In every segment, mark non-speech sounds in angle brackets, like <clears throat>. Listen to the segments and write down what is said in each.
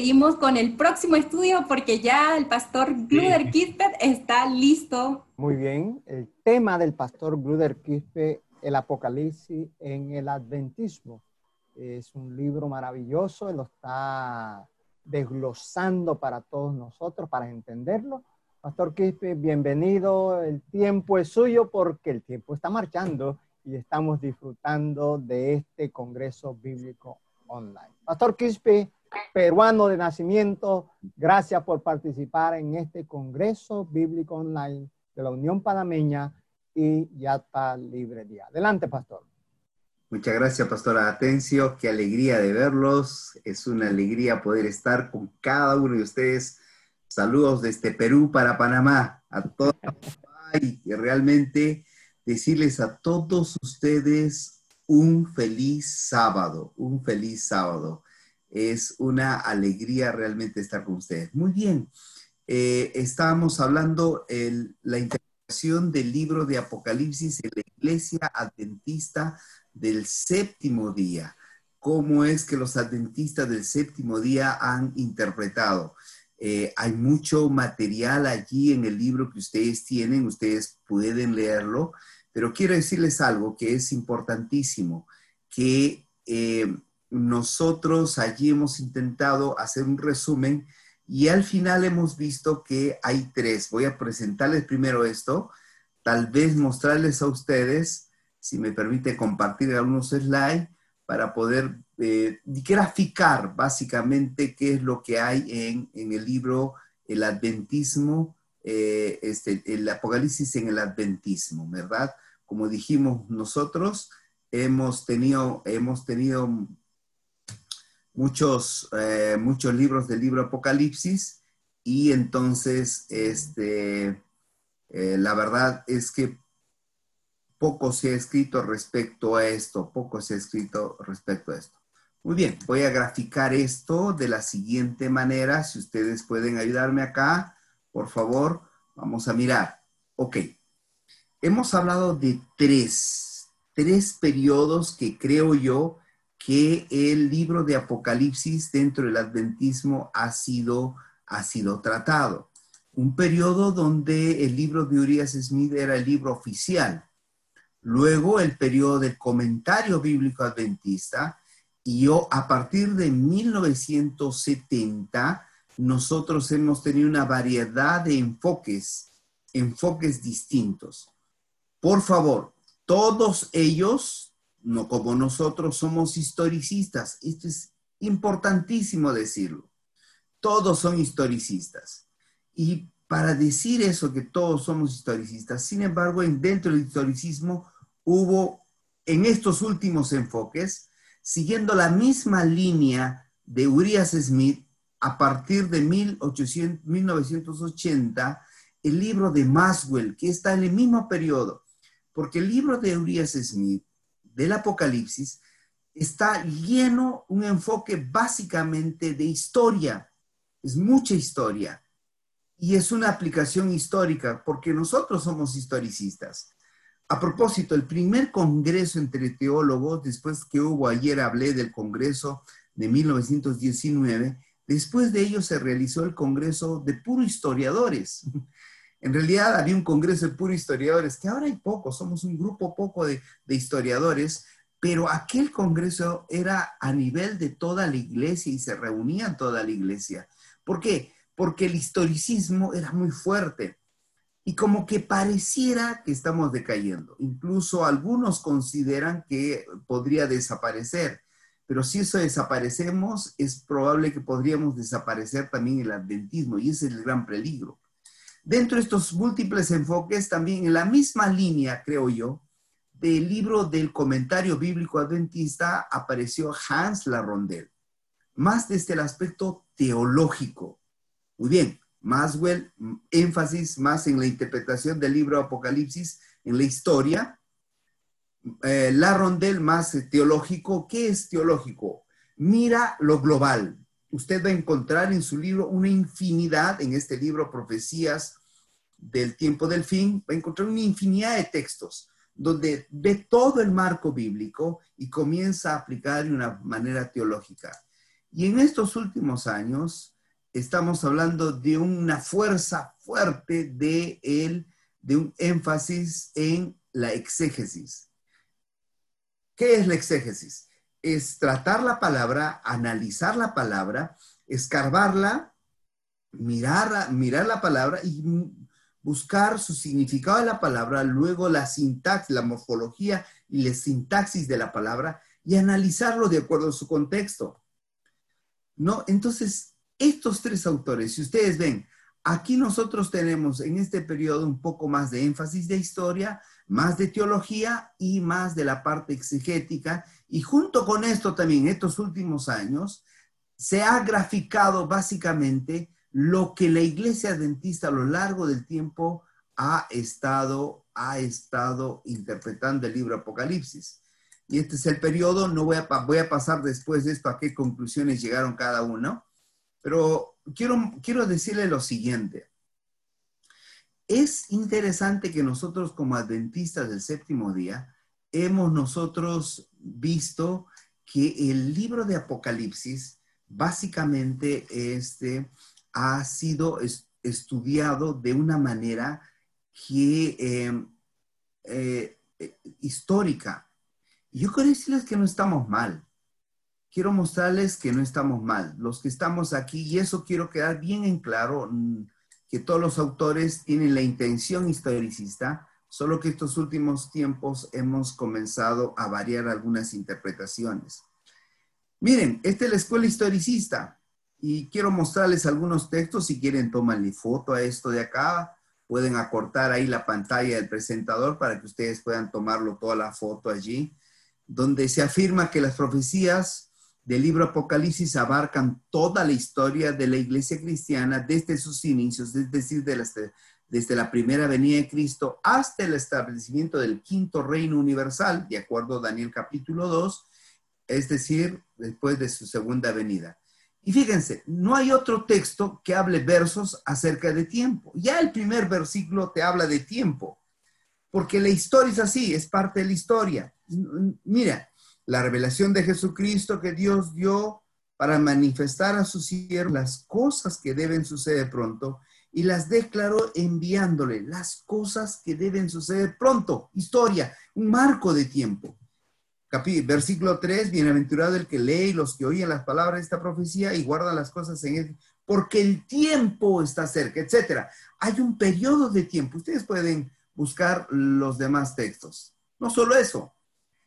seguimos con el próximo estudio porque ya el pastor Gluder Kispet está listo. Muy bien, el tema del pastor Gluder Kispet, el Apocalipsis en el Adventismo. Es un libro maravilloso, lo está desglosando para todos nosotros, para entenderlo. Pastor Quispe, bienvenido. El tiempo es suyo porque el tiempo está marchando y estamos disfrutando de este Congreso Bíblico Online. Pastor Quispe, peruano de nacimiento, gracias por participar en este Congreso Bíblico Online de la Unión Panameña y Yata Librería. Adelante, Pastor. Muchas gracias, Pastora Atencio. Qué alegría de verlos. Es una alegría poder estar con cada uno de ustedes. Saludos desde Perú para Panamá. A todos. Y realmente decirles a todos ustedes un feliz sábado, un feliz sábado. Es una alegría realmente estar con ustedes. Muy bien. Eh, estábamos hablando de la interpretación del libro de Apocalipsis en la iglesia adventista del séptimo día. ¿Cómo es que los adventistas del séptimo día han interpretado? Eh, hay mucho material allí en el libro que ustedes tienen, ustedes pueden leerlo, pero quiero decirles algo que es importantísimo, que eh, nosotros allí hemos intentado hacer un resumen y al final hemos visto que hay tres. Voy a presentarles primero esto, tal vez mostrarles a ustedes si me permite compartir algunos slides para poder eh, graficar básicamente qué es lo que hay en, en el libro El Adventismo, eh, este, el Apocalipsis en el Adventismo, ¿verdad? Como dijimos nosotros, hemos tenido, hemos tenido muchos, eh, muchos libros del libro Apocalipsis y entonces, este, la verdad es que poco se ha escrito respecto a esto, poco se ha escrito respecto a esto. Muy bien, voy a graficar esto de la siguiente manera. Si ustedes pueden ayudarme acá, por favor, vamos a mirar. Ok, hemos hablado de tres, tres periodos que creo yo que el libro de Apocalipsis dentro del adventismo ha sido, ha sido tratado. Un periodo donde el libro de Urias Smith era el libro oficial, luego el periodo del comentario bíblico adventista, y yo a partir de 1970, nosotros hemos tenido una variedad de enfoques, enfoques distintos. Por favor, todos ellos, no como nosotros, somos historicistas. Esto es importantísimo decirlo. Todos son historicistas. Y para decir eso, que todos somos historicistas. Sin embargo, dentro del historicismo hubo en estos últimos enfoques, siguiendo la misma línea de Urias Smith, a partir de 1980, el libro de Maswell, que está en el mismo periodo, porque el libro de Urias Smith, del Apocalipsis, está lleno un enfoque básicamente de historia, es mucha historia y es una aplicación histórica porque nosotros somos historicistas. A propósito, el primer congreso entre teólogos, después que hubo ayer, hablé del congreso de 1919, después de ello se realizó el congreso de puro historiadores. En realidad había un congreso de puro historiadores, que ahora hay pocos, somos un grupo poco de, historiadores, pero aquel congreso era a nivel de toda la iglesia y se reunían toda la iglesia. ¿Por qué? porque el historicismo era muy fuerte y como que pareciera que estamos decayendo. Incluso algunos consideran que podría desaparecer, pero si eso desaparecemos, es probable que podríamos desaparecer también el adventismo y ese es el gran peligro. Dentro de estos múltiples enfoques, también en la misma línea, creo yo, del libro del comentario bíblico adventista apareció Hans Larondel, más desde el aspecto teológico muy bien, Maswell, énfasis más en la interpretación del libro Apocalipsis, en la historia. Eh, más teológico. ¿Qué es teológico? Mira lo global. Usted va a encontrar en su libro una infinidad, en este libro Profecías del tiempo del fin, va a encontrar una infinidad de textos donde ve todo el marco bíblico y comienza a aplicar de una manera teológica. Y en estos últimos años estamos hablando de una fuerza fuerte de, de un énfasis en la exégesis. ¿Qué es la exégesis? Es tratar la palabra, analizar la palabra, escarbarla, mirar, mirar la palabra y buscar su significado de la palabra, luego la sintaxis, la morfología y la sintaxis de la palabra y analizarlo de acuerdo a su contexto. ¿No? Entonces, estos tres autores, si ustedes ven, aquí nosotros tenemos en este periodo un poco más de énfasis de historia, más de teología y más de la parte exegética. Y junto con esto también, estos últimos años, se ha graficado básicamente lo que la iglesia adventista a lo largo del tiempo ha estado, ha estado interpretando el libro Apocalipsis. Y este es el periodo, no voy a, voy a pasar después de esto a qué conclusiones llegaron cada uno, pero quiero, quiero decirle lo siguiente. Es interesante que nosotros como adventistas del séptimo día hemos nosotros visto que el libro de Apocalipsis básicamente este, ha sido estudiado de una manera que, em, eh, eh, histórica. Yo quiero decirles que no estamos mal. Quiero mostrarles que no estamos mal. Los que estamos aquí, y eso quiero quedar bien en claro, mm, que todos los autores tienen la intención historicista, solo que estos últimos tiempos hemos comenzado a variar algunas interpretaciones. Miren, esta es la escuela historicista y quiero mostrarles algunos textos. Si quieren, toman foto a esto de acá. Pueden acortar ahí la pantalla del presentador para que ustedes puedan tomarlo toda la foto allí, donde se afirma que las profecías del libro Apocalipsis abarcan toda la historia de la iglesia cristiana desde sus inicios, es decir, desde la primera venida de Cristo hasta el establecimiento del quinto reino universal, de acuerdo a Daniel capítulo 2, es decir, después de su segunda venida. Y fíjense, no hay otro texto que hable versos acerca de tiempo. Ya el primer versículo te habla de tiempo, porque la historia es así, es parte de la historia. Mira, la revelación de Jesucristo que Dios dio para manifestar a sus siervos las cosas que deben suceder pronto y las declaró enviándole las cosas que deben suceder pronto. Historia, un marco de tiempo versículo 3, bienaventurado el que lee y los que oyen las palabras de esta profecía y guardan las cosas en él, porque el tiempo está cerca, etc. Hay un periodo de tiempo. Ustedes pueden buscar los demás textos. No solo eso,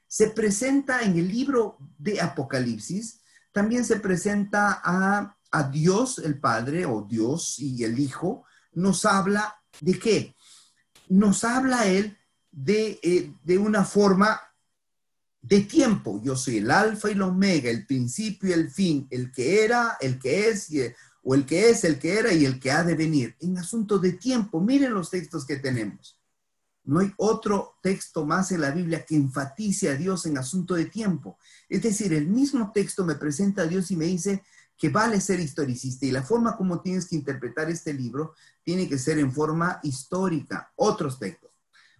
se presenta en el libro de Apocalipsis, también se presenta a, a Dios el Padre o Dios y el Hijo, nos habla de qué? Nos habla Él de, eh, de una forma de tiempo. Yo soy el alfa y el omega, el principio y el fin, el que era, el que es, o el que es, el que era y el que ha de venir. En asunto de tiempo, miren los textos que tenemos. No hay otro texto más en la Biblia que enfatice a Dios en asunto de tiempo. Es decir, el mismo texto me presenta a Dios y me dice que vale ser historicista y la forma como tienes que interpretar este libro tiene que ser en forma histórica. Otro aspecto.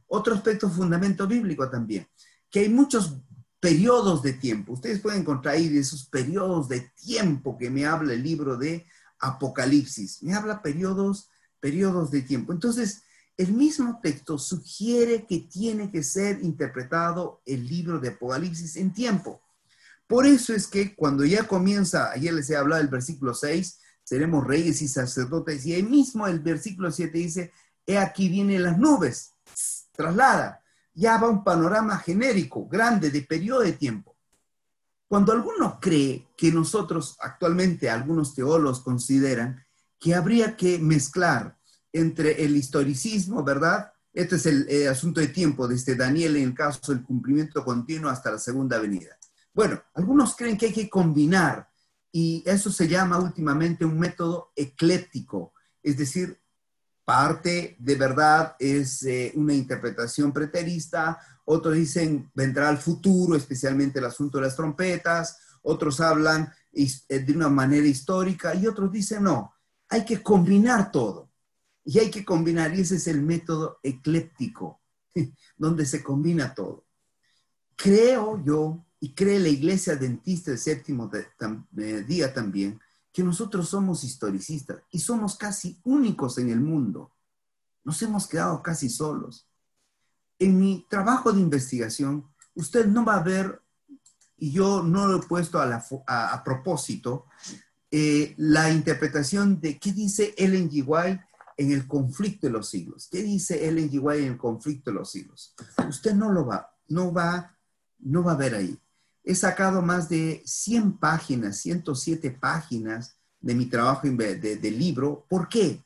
Otro aspecto fundamento bíblico también, que hay muchos periodos de tiempo. Ustedes pueden encontrar ahí esos periodos de tiempo que me habla el libro de Apocalipsis. Me habla periodos, periodos de tiempo. Entonces, el mismo texto sugiere que tiene que ser interpretado el libro de Apocalipsis en tiempo. Por eso es que cuando ya comienza, ayer les he hablado del versículo 6, seremos reyes y sacerdotes, y ahí mismo el versículo 7 dice, he aquí vienen las nubes, traslada ya va un panorama genérico, grande, de periodo de tiempo. Cuando alguno cree que nosotros actualmente, algunos teólogos consideran que habría que mezclar entre el historicismo, ¿verdad? Este es el, asunto de tiempo de este Daniel en el caso del cumplimiento continuo hasta la segunda venida. Bueno, algunos creen que hay que combinar y eso se llama últimamente un método ecléptico, es decir, parte de verdad es eh, una interpretación preterista, otros dicen vendrá al futuro, especialmente el asunto de las trompetas, otros hablan eh, de una manera histórica y otros dicen no, hay que combinar todo. Y hay que combinar, y ese es el método ecléptico, <laughs> donde se combina todo. Creo yo, y cree la iglesia adventista del séptimo día también, que nosotros somos historicistas y somos casi únicos en el mundo. Nos hemos quedado casi solos. En mi trabajo de investigación, usted no va a ver, y yo no lo he puesto a, propósito, eh, la interpretación de qué dice Ellen G. En el conflicto de los siglos. ¿Qué dice Ellen G. En el conflicto de los siglos? Usted no lo va, no va, no va a ver ahí. He sacado más de 100 páginas, 107 páginas de mi trabajo de, de libro. ¿Por qué?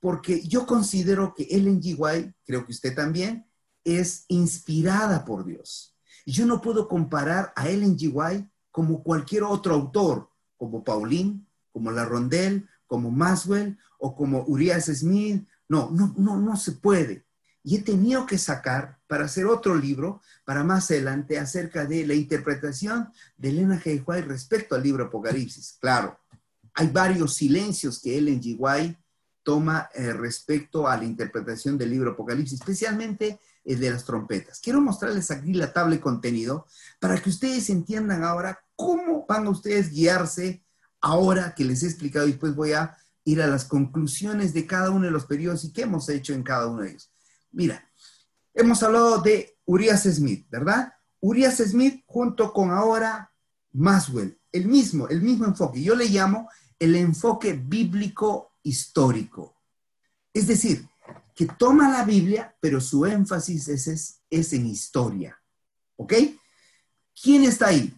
Porque yo considero que Ellen G. White, creo que usted también, es inspirada por Dios. Y yo no puedo comparar a Ellen G. White como cualquier otro autor, como Pauline, como La Rondel, como Maswell o como Urias Smith. No, no, no, no se puede. Y he tenido que sacar para hacer otro libro para más adelante acerca de la interpretación de Elena G. White respecto al libro Apocalipsis. Claro, hay varios silencios que Ellen G. White toma eh, respecto a la interpretación del libro Apocalipsis, especialmente el de las trompetas. Quiero mostrarles aquí la tabla de contenido para que ustedes entiendan ahora cómo van a ustedes guiarse ahora que les he explicado y después voy a ir a las conclusiones de cada uno de los periodos y qué hemos hecho en cada uno de ellos. Mira, hemos hablado de Urias Smith, ¿verdad? Urias Smith junto con ahora Maswell, el mismo, el mismo enfoque. Yo le llamo el enfoque bíblico histórico. Es decir, que toma la Biblia, pero su énfasis es, es, en historia. ¿Ok? ¿Quién está ahí?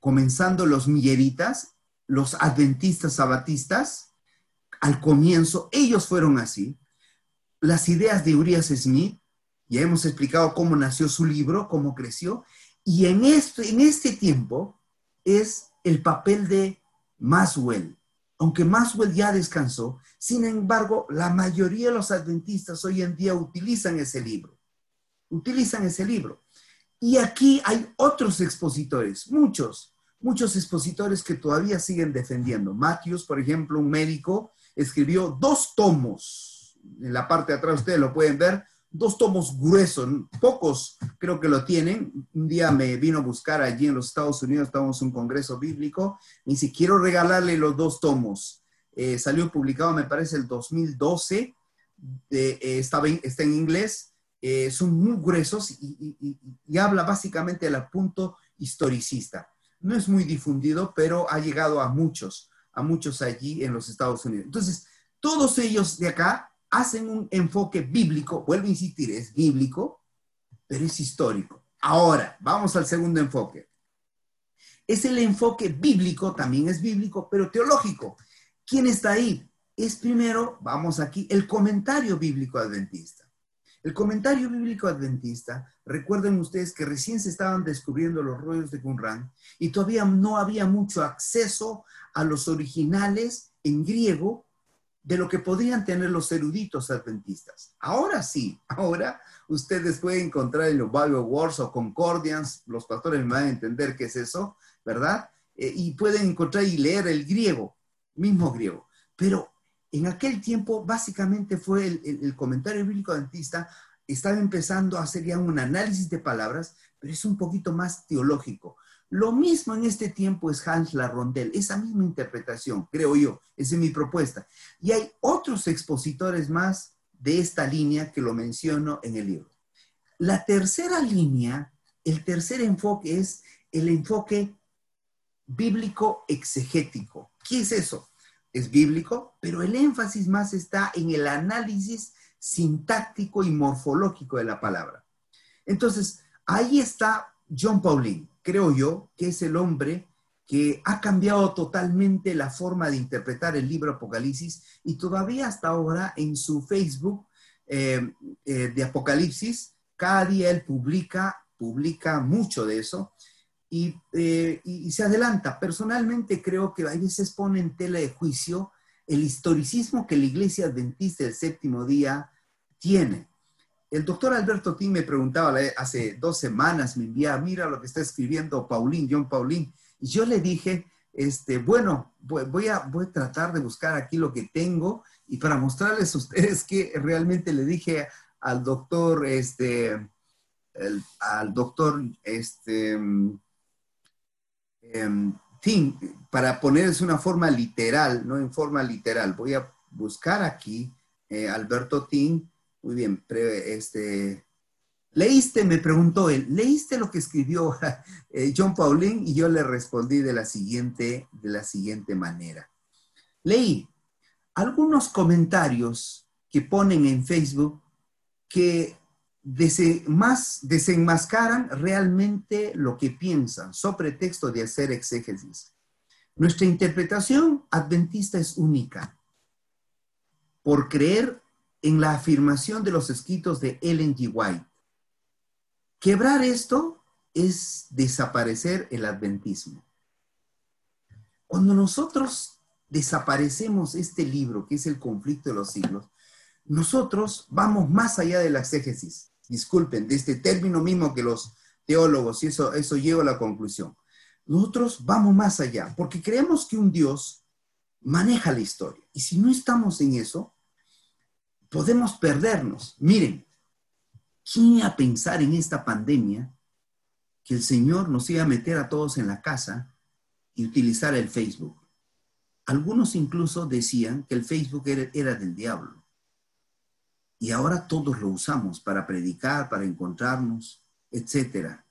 Comenzando los milleritas, los adventistas sabatistas, al comienzo, ellos fueron así. Las ideas de Urias Smith, ya hemos explicado cómo nació su libro, cómo creció, y en este, en este tiempo es el papel de Maswell. Aunque Maswell ya descansó, sin embargo, la mayoría de los adventistas hoy en día utilizan ese libro. Utilizan ese libro. Y aquí hay otros expositores, muchos, muchos expositores que todavía siguen defendiendo. Matthews, por ejemplo, un médico, escribió dos tomos. En la parte de atrás ustedes lo pueden ver, dos tomos gruesos, pocos creo que lo tienen. Un día me vino a buscar allí en los Estados Unidos, estábamos en un congreso bíblico, y dice, quiero regalarle los dos tomos. Eh, salió publicado, me parece, el 2012, eh, está, en inglés, eh, son muy gruesos y, y, habla básicamente del punto historicista no es muy difundido, pero ha llegado a muchos, a muchos allí en los Estados Unidos. Entonces, todos ellos de acá hacen un enfoque bíblico, vuelvo a insistir, es bíblico, pero es histórico. Ahora, vamos al segundo enfoque. Es el enfoque bíblico, también es bíblico, pero teológico. ¿Quién está ahí? Es primero, vamos aquí, el comentario bíblico adventista. El comentario bíblico adventista, recuerden ustedes que recién se estaban descubriendo los rollos de Qumran y todavía no había mucho acceso a los originales en griego de lo que podrían tener los eruditos adventistas. Ahora sí, ahora ustedes pueden encontrar en los Bible Wars o Concordians, los pastores me van a entender qué es eso, ¿verdad? Eh, y pueden encontrar y leer el griego, mismo griego. Pero en aquel tiempo, básicamente fue el, comentario bíblico adventista, estaba empezando a hacer ya un análisis de palabras, pero es un poquito más teológico. Lo mismo en este tiempo es Hans Larrondel, esa misma interpretación, creo yo, esa es mi propuesta. Y hay otros expositores más de esta línea que lo menciono en el libro. La tercera línea, el tercer enfoque es el enfoque bíblico exegético. ¿Qué es eso? es bíblico, pero el énfasis más está en el análisis sintáctico y morfológico de la palabra. Entonces, ahí está John Pauline, creo yo, que es el hombre que ha cambiado totalmente la forma de interpretar el libro Apocalipsis y todavía hasta ahora en su Facebook eh, eh, de Apocalipsis, cada día él publica, publica mucho de eso eh, y, se adelanta. Personalmente creo que a veces pone en tela de juicio el historicismo que la iglesia adventista del séptimo día tiene. El doctor Alberto Tim me preguntaba hace dos semanas, me envía, mira lo que está escribiendo Paulín, John Paulín, y yo le dije, este, bueno, voy a, voy a tratar de buscar aquí lo que tengo y para mostrarles a ustedes que realmente le dije al doctor, este, al doctor, este, em, para ponerles una forma literal, no en forma literal, voy a buscar aquí eh, Alberto Ting. Muy bien, este, ¿leíste? Me preguntó él, ¿leíste lo que escribió <laughs> eh, John Pauline? Y yo le respondí de la siguiente, de la siguiente manera. Leí algunos comentarios que ponen en Facebook que desenmascaran realmente lo que piensan, sobre texto de hacer exégesis. Nuestra interpretación adventista es única por creer en la afirmación de los escritos de Ellen G. White. Quebrar esto es desaparecer el adventismo. Cuando nosotros desaparecemos este libro, que es el conflicto de los siglos, nosotros vamos más allá de la exégesis disculpen, de este término mismo que los teólogos, y eso, eso lleva a la conclusión. Nosotros vamos más allá, porque creemos que un Dios maneja la historia. Y si no estamos en eso, podemos perdernos. Miren, ¿quién iba a pensar en esta pandemia que el Señor nos iba a meter a todos en la casa y utilizar el Facebook? Algunos incluso decían que el Facebook era, era del diablo. Y ahora todos lo usamos para predicar, para encontrarnos, etc.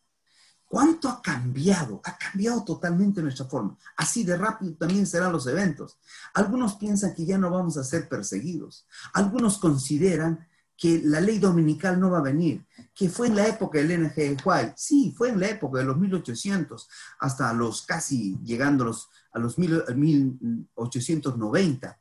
¿Cuánto ha cambiado? Ha cambiado totalmente nuestra forma. Así de rápido también serán los eventos. Algunos piensan que ya no vamos a ser perseguidos. Algunos consideran que la ley dominical no va a venir, que fue en la época del NG White. Sí, fue en la época de los 1800 hasta los casi llegando a los, a los 1890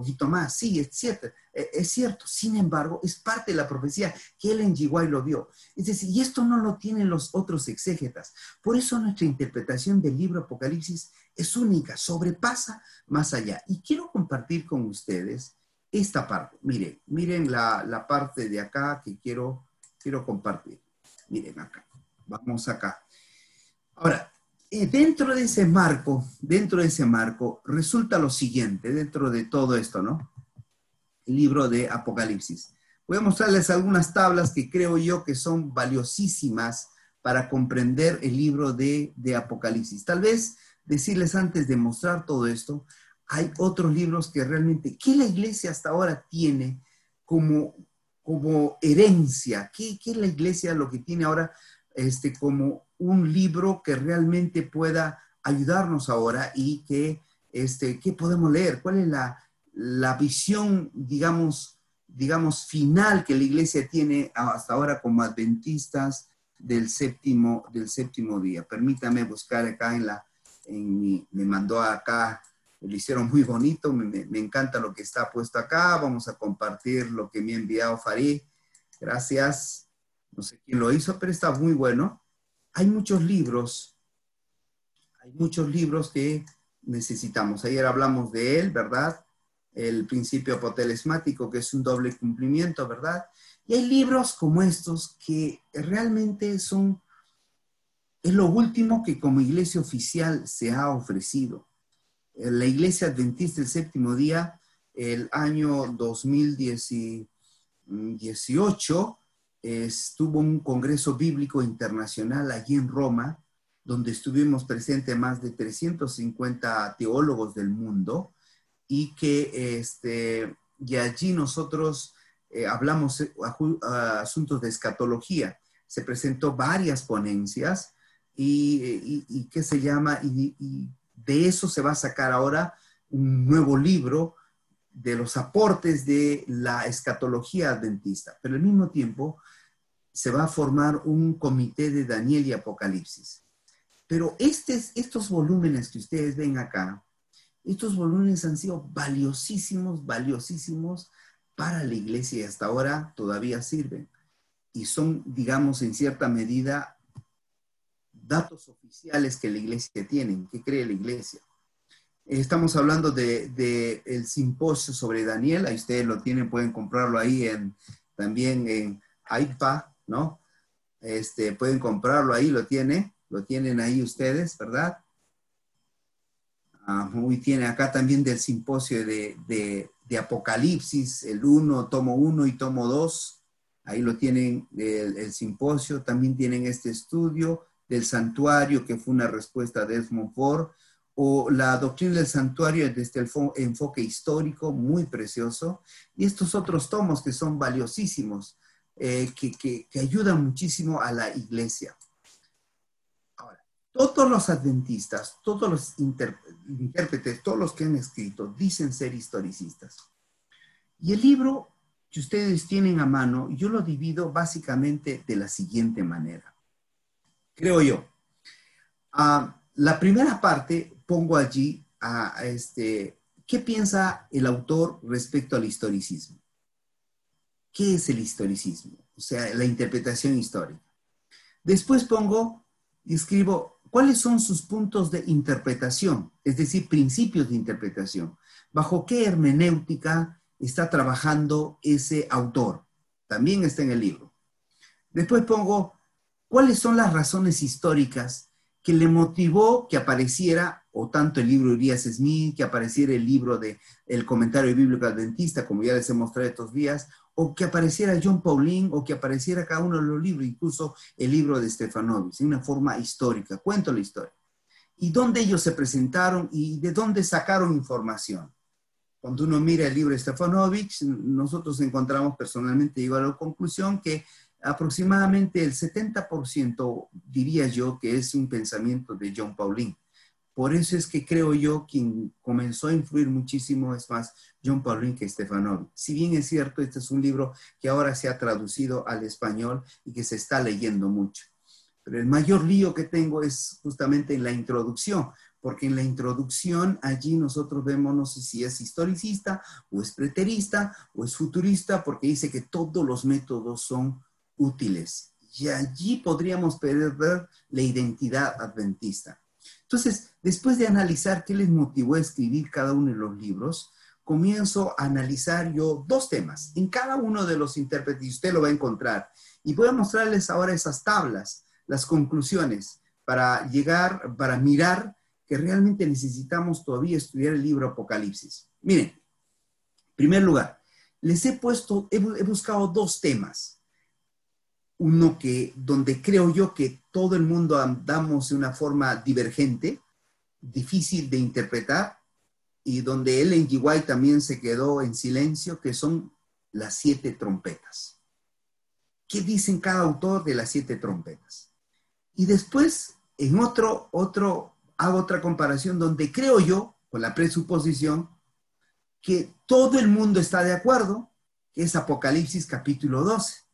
poquito más. Sí, es cierto, eh, es cierto. Sin embargo, es parte de la profecía que él en Yiguay lo vio. Es decir, y esto no lo tienen los otros exégetas. Por eso nuestra interpretación del libro Apocalipsis es única, sobrepasa más allá. Y quiero compartir con ustedes esta parte. Miren, miren la, la parte de acá que quiero, quiero compartir. Miren acá. Vamos acá. Ahora, dentro de ese marco, dentro de ese marco, resulta lo siguiente, dentro de todo esto, ¿no? El libro de Apocalipsis. Voy a mostrarles algunas tablas que creo yo que son valiosísimas para comprender el libro de, de Apocalipsis. Tal vez decirles antes de mostrar todo esto, hay otros libros que realmente, ¿qué la iglesia hasta ahora tiene como, como herencia? ¿Qué, ¿Qué la iglesia lo que tiene ahora este, como un libro que realmente pueda ayudarnos ahora y que, este, ¿qué podemos leer? ¿Cuál es la, la visión, digamos, digamos, final que la iglesia tiene hasta ahora como adventistas del séptimo, del séptimo día? Permítame buscar acá en la, en me mandó acá, lo hicieron muy bonito, me, me, encanta lo que está puesto acá, vamos a compartir lo que me ha enviado Farid, gracias, no sé quién lo hizo, pero está muy bueno hay muchos libros, hay muchos libros que necesitamos. Ayer hablamos de él, ¿verdad? El principio apotelesmático, que es un doble cumplimiento, ¿verdad? Y hay libros como estos que realmente son, es lo último que como iglesia oficial se ha ofrecido. La iglesia adventista del séptimo día, el año 2018, estuvo un congreso bíblico internacional allí en Roma, donde estuvimos presentes más de 350 teólogos del mundo y que este, y allí nosotros eh, hablamos eh, asuntos de escatología. Se presentó varias ponencias y, y, ¿qué se llama? Y, y de eso se va a sacar ahora un nuevo libro de los aportes de la escatología adventista, pero al mismo tiempo se va a formar un comité de Daniel y Apocalipsis. Pero estos volúmenes que ustedes ven acá, estos volúmenes han sido valiosísimos, valiosísimos para la iglesia y hasta ahora todavía sirven. Y son, digamos, en cierta medida, datos oficiales que la iglesia tiene, que cree la iglesia. Estamos hablando del de, el simposio sobre Daniel, ahí ustedes lo tienen, pueden comprarlo ahí en, también en iPad, ¿no? Este, pueden comprarlo ahí, lo tiene, lo tienen ahí ustedes, ¿verdad? Ah, muy tiene acá también del simposio de, de, Apocalipsis, el 1, tomo 1 y tomo 2, ahí lo tienen el, simposio, también tienen este estudio del santuario, que fue una respuesta de Edmund Ford, o la doctrina del santuario desde el enfoque histórico, muy precioso, y estos otros tomos que son valiosísimos, eh, que, que, ayudan muchísimo a la iglesia. Ahora, todos los adventistas, todos los intérpretes, todos los que han escrito, dicen ser historicistas. Y el libro que ustedes tienen a mano, yo lo divido básicamente de la siguiente manera. Creo yo. Ah, la primera parte pongo allí a, este, ¿qué piensa el autor respecto al historicismo? ¿Qué es el historicismo? O sea, la interpretación histórica. Después pongo y escribo cuáles son sus puntos de interpretación, es decir, principios de interpretación. ¿Bajo qué hermenéutica está trabajando ese autor? También está en el libro. Después pongo cuáles son las razones históricas que le motivó que apareciera o tanto el libro de Urias Smith, que apareciera el libro de el comentario bíblico adventista, como ya les he mostrado estos días, o que apareciera John Pauline, o que apareciera cada uno de los libros, incluso el libro de Stefanovic, en una forma histórica. Cuento la historia. Y dónde ellos se presentaron y de dónde sacaron información. Cuando uno mira el libro de Stefanovic, nosotros encontramos personalmente, llego a la conclusión que aproximadamente el 70% diría yo que es un pensamiento de John Pauline. Por eso es que creo yo quien comenzó a influir muchísimo es más John Pauline que Stefanovic. Si bien es cierto, este es un libro que ahora se ha traducido al español y que se está leyendo mucho. Pero el mayor lío que tengo es justamente en la introducción, porque en la introducción allí nosotros vemos, no sé si es historicista o es preterista o es futurista, porque dice que todos los métodos son útiles. Y allí podríamos perder la identidad adventista. Entonces, después de analizar qué les motivó a escribir cada uno de los libros, comienzo a analizar yo dos temas. En cada uno de los intérpretes, y usted lo va a encontrar, y voy a mostrarles ahora esas tablas, las conclusiones, para llegar, para mirar que realmente necesitamos todavía estudiar el libro Apocalipsis. Miren, en primer lugar, les he puesto, he buscado dos temas uno que, donde creo yo que todo el mundo andamos de una forma divergente, difícil de interpretar, y donde Ellen G. White también se quedó en silencio, que son las siete trompetas. ¿Qué dicen cada autor de las siete trompetas? Y después, en otro, otro, hago otra comparación donde creo yo, con la presuposición, que todo el mundo está de acuerdo, que es Apocalipsis capítulo 12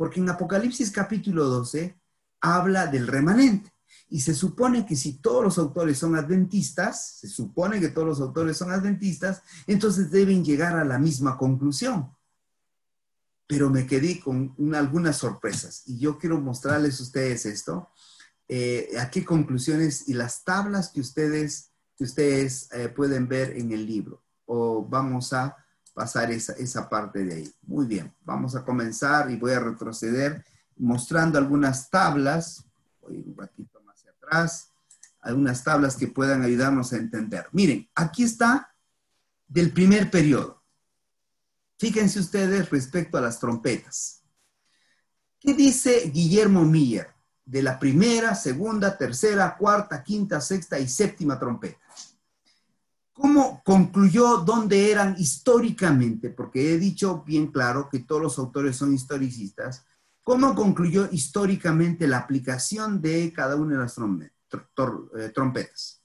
porque en Apocalipsis capítulo 12 habla del remanente. Y se supone que si todos los autores son adventistas, se supone que todos los autores son adventistas, entonces deben llegar a la misma conclusión. Pero me quedé con algunas sorpresas y yo quiero mostrarles a ustedes esto, eh, a qué conclusiones y las tablas que ustedes, que ustedes eh, pueden ver en el libro. O vamos a pasar esa, esa parte de ahí. Muy bien, vamos a comenzar y voy a retroceder mostrando algunas tablas. Voy un ratito más hacia atrás. Algunas tablas que puedan ayudarnos a entender. Miren, aquí está del primer periodo. Fíjense ustedes respecto a las trompetas. ¿Qué dice Guillermo Miller de la primera, segunda, tercera, cuarta, quinta, sexta y séptima trompeta? ¿Cómo concluyó dónde eran históricamente? Porque he dicho bien claro que todos los autores son historicistas. ¿Cómo concluyó históricamente la aplicación de cada una de las eh, trompetas?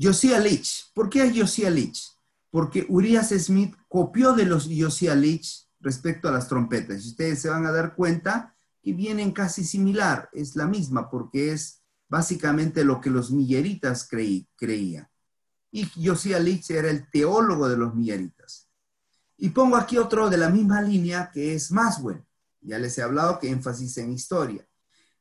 Josiah Leach. ¿Por qué Josiah Leach? Porque Urias Smith copió de los Josiah Leach respecto a las trompetas. Y ustedes se van a dar cuenta que vienen casi similar. Es la misma porque es básicamente lo que los milleritas creían y Josiah Leach era el teólogo de los milleritas. Y pongo aquí otro de la misma línea que es Maswell. Ya les he hablado que énfasis en historia.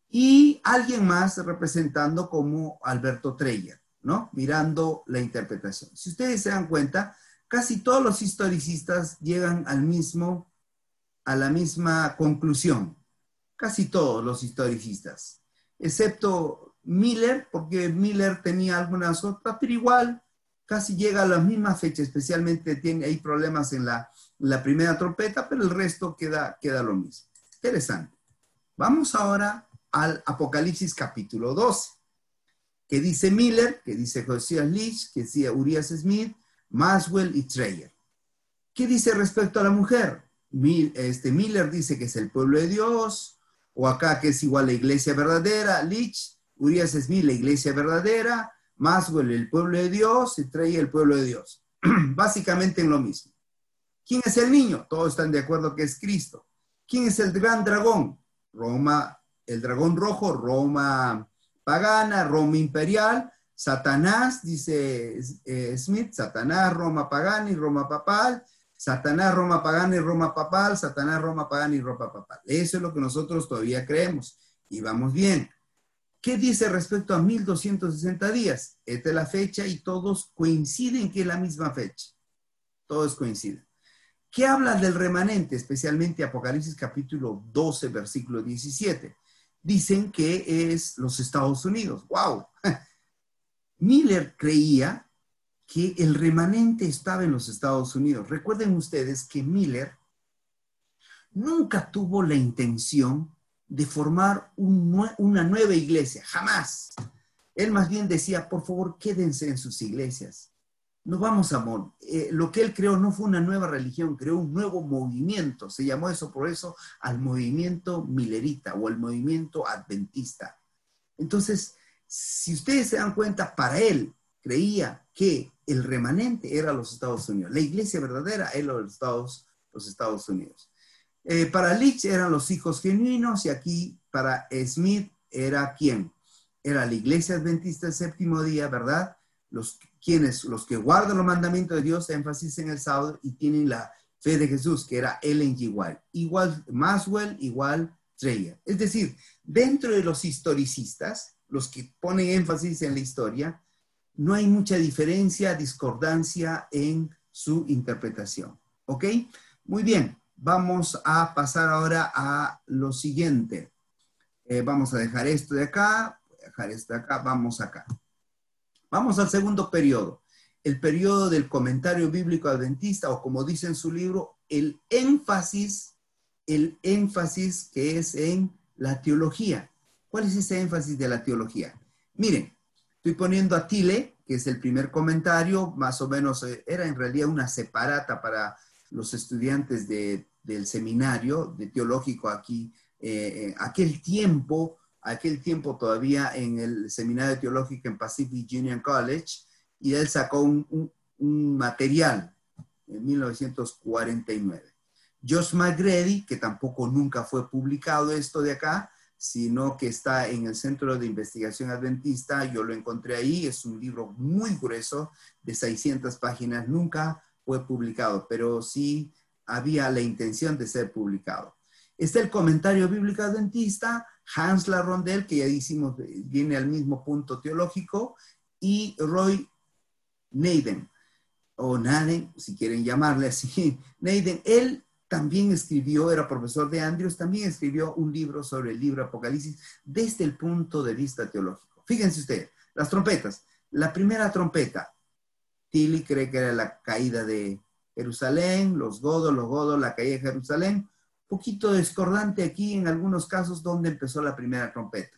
Y alguien más representando como Alberto Treyer, ¿no? Mirando la interpretación. Si ustedes se dan cuenta, casi todos los historicistas llegan al mismo, a la misma conclusión. Casi todos los historicistas. Excepto Miller, porque Miller tenía algunas otras, pero igual casi llega a la misma fecha, especialmente tiene, hay problemas en la, primera trompeta, pero el resto queda, queda lo mismo. Interesante. Vamos ahora al Apocalipsis capítulo 12, que dice Miller, que dice Josías Leach, que dice Urias Smith, Maswell y Treyer. ¿Qué dice respecto a la mujer? Este, Miller dice que es el pueblo de Dios, o acá que es igual la iglesia verdadera, Leach, Urias Smith, la iglesia verdadera, Maswell, el pueblo de Dios, y Treyer, el pueblo de Dios. <clears throat> Básicamente en lo mismo. ¿Quién es el niño? Todos están de acuerdo que es Cristo. ¿Quién es el gran dragón? Roma, el dragón rojo, Roma pagana, Roma imperial, Satanás, dice eh, Smith, Satanás, Roma pagana y Roma papal, Satanás, Roma pagana y Roma papal, Satanás, Roma pagana y Roma papal. Eso es lo que nosotros todavía creemos y vamos bien. ¿Qué dice respecto a 1260 días? Esta es la fecha y todos coinciden que es la misma fecha. Todos coinciden. ¿Qué habla del remanente? Especialmente Apocalipsis capítulo 12, versículo 17. Dicen que es los Estados Unidos. ¡Wow! <laughs> Miller creía que el remanente estaba en los Estados Unidos. Recuerden ustedes que Miller nunca tuvo la intención de formar una nueva iglesia, jamás. Él más bien decía, por favor, quédense en sus iglesias. No vamos a morir. Eh, lo que él creó no fue una nueva religión, creó un nuevo movimiento. Se llamó eso por eso al movimiento milerita o el movimiento adventista. Entonces, si ustedes se dan cuenta, para él creía que el remanente era los Estados Unidos, la iglesia verdadera era los Estados, los Estados Unidos. Eh, para Leach eran los hijos genuinos y aquí para Smith era quién? Era la iglesia adventista del séptimo día, ¿verdad? Los, los que guardan los mandamientos de Dios, énfasis en el sábado y tienen la fe de Jesús, que era Ellen igual. Igual Maswell, igual Treyer. Es decir, dentro de los historicistas, los que ponen énfasis en la historia, no hay mucha diferencia, discordancia en su interpretación. ¿Ok? Muy bien, vamos a pasar ahora a lo siguiente. Eh, vamos a dejar esto de acá, dejar esto de acá, vamos acá. Vamos al segundo periodo, el periodo del comentario bíblico adventista, o como dice en su libro, el énfasis, el énfasis que es en la teología. ¿Cuál es ese énfasis de la teología? Miren, estoy poniendo a Tile, que es el primer comentario, más o menos eh, era en realidad una separata para los estudiantes del seminario de teológico aquí, eh, eh, aquel tiempo, aquel tiempo todavía en el seminario teológico en Pacific Union College, y él sacó un, un material en 1949. Josh McGrady, que tampoco nunca fue publicado esto de acá, sino que está en el Centro de Investigación Adventista, yo lo encontré ahí, es un libro muy grueso, de 600 páginas, nunca fue publicado, pero sí había la intención de ser publicado. Está el comentario bíblico adventista, Hans Larondel, que ya hicimos, viene al mismo punto teológico, y Roy Neiden, o Naden, si quieren llamarle así, <laughs> Neiden, él también escribió, era profesor de Andrews, también escribió un libro sobre el libro Apocalipsis desde el punto de vista teológico. Fíjense ustedes, las trompetas. La primera trompeta, Tilly cree que era la caída de Jerusalén, los godos, los godos, la caída de Jerusalén. Poquito discordante aquí en algunos casos donde empezó la primera trompeta.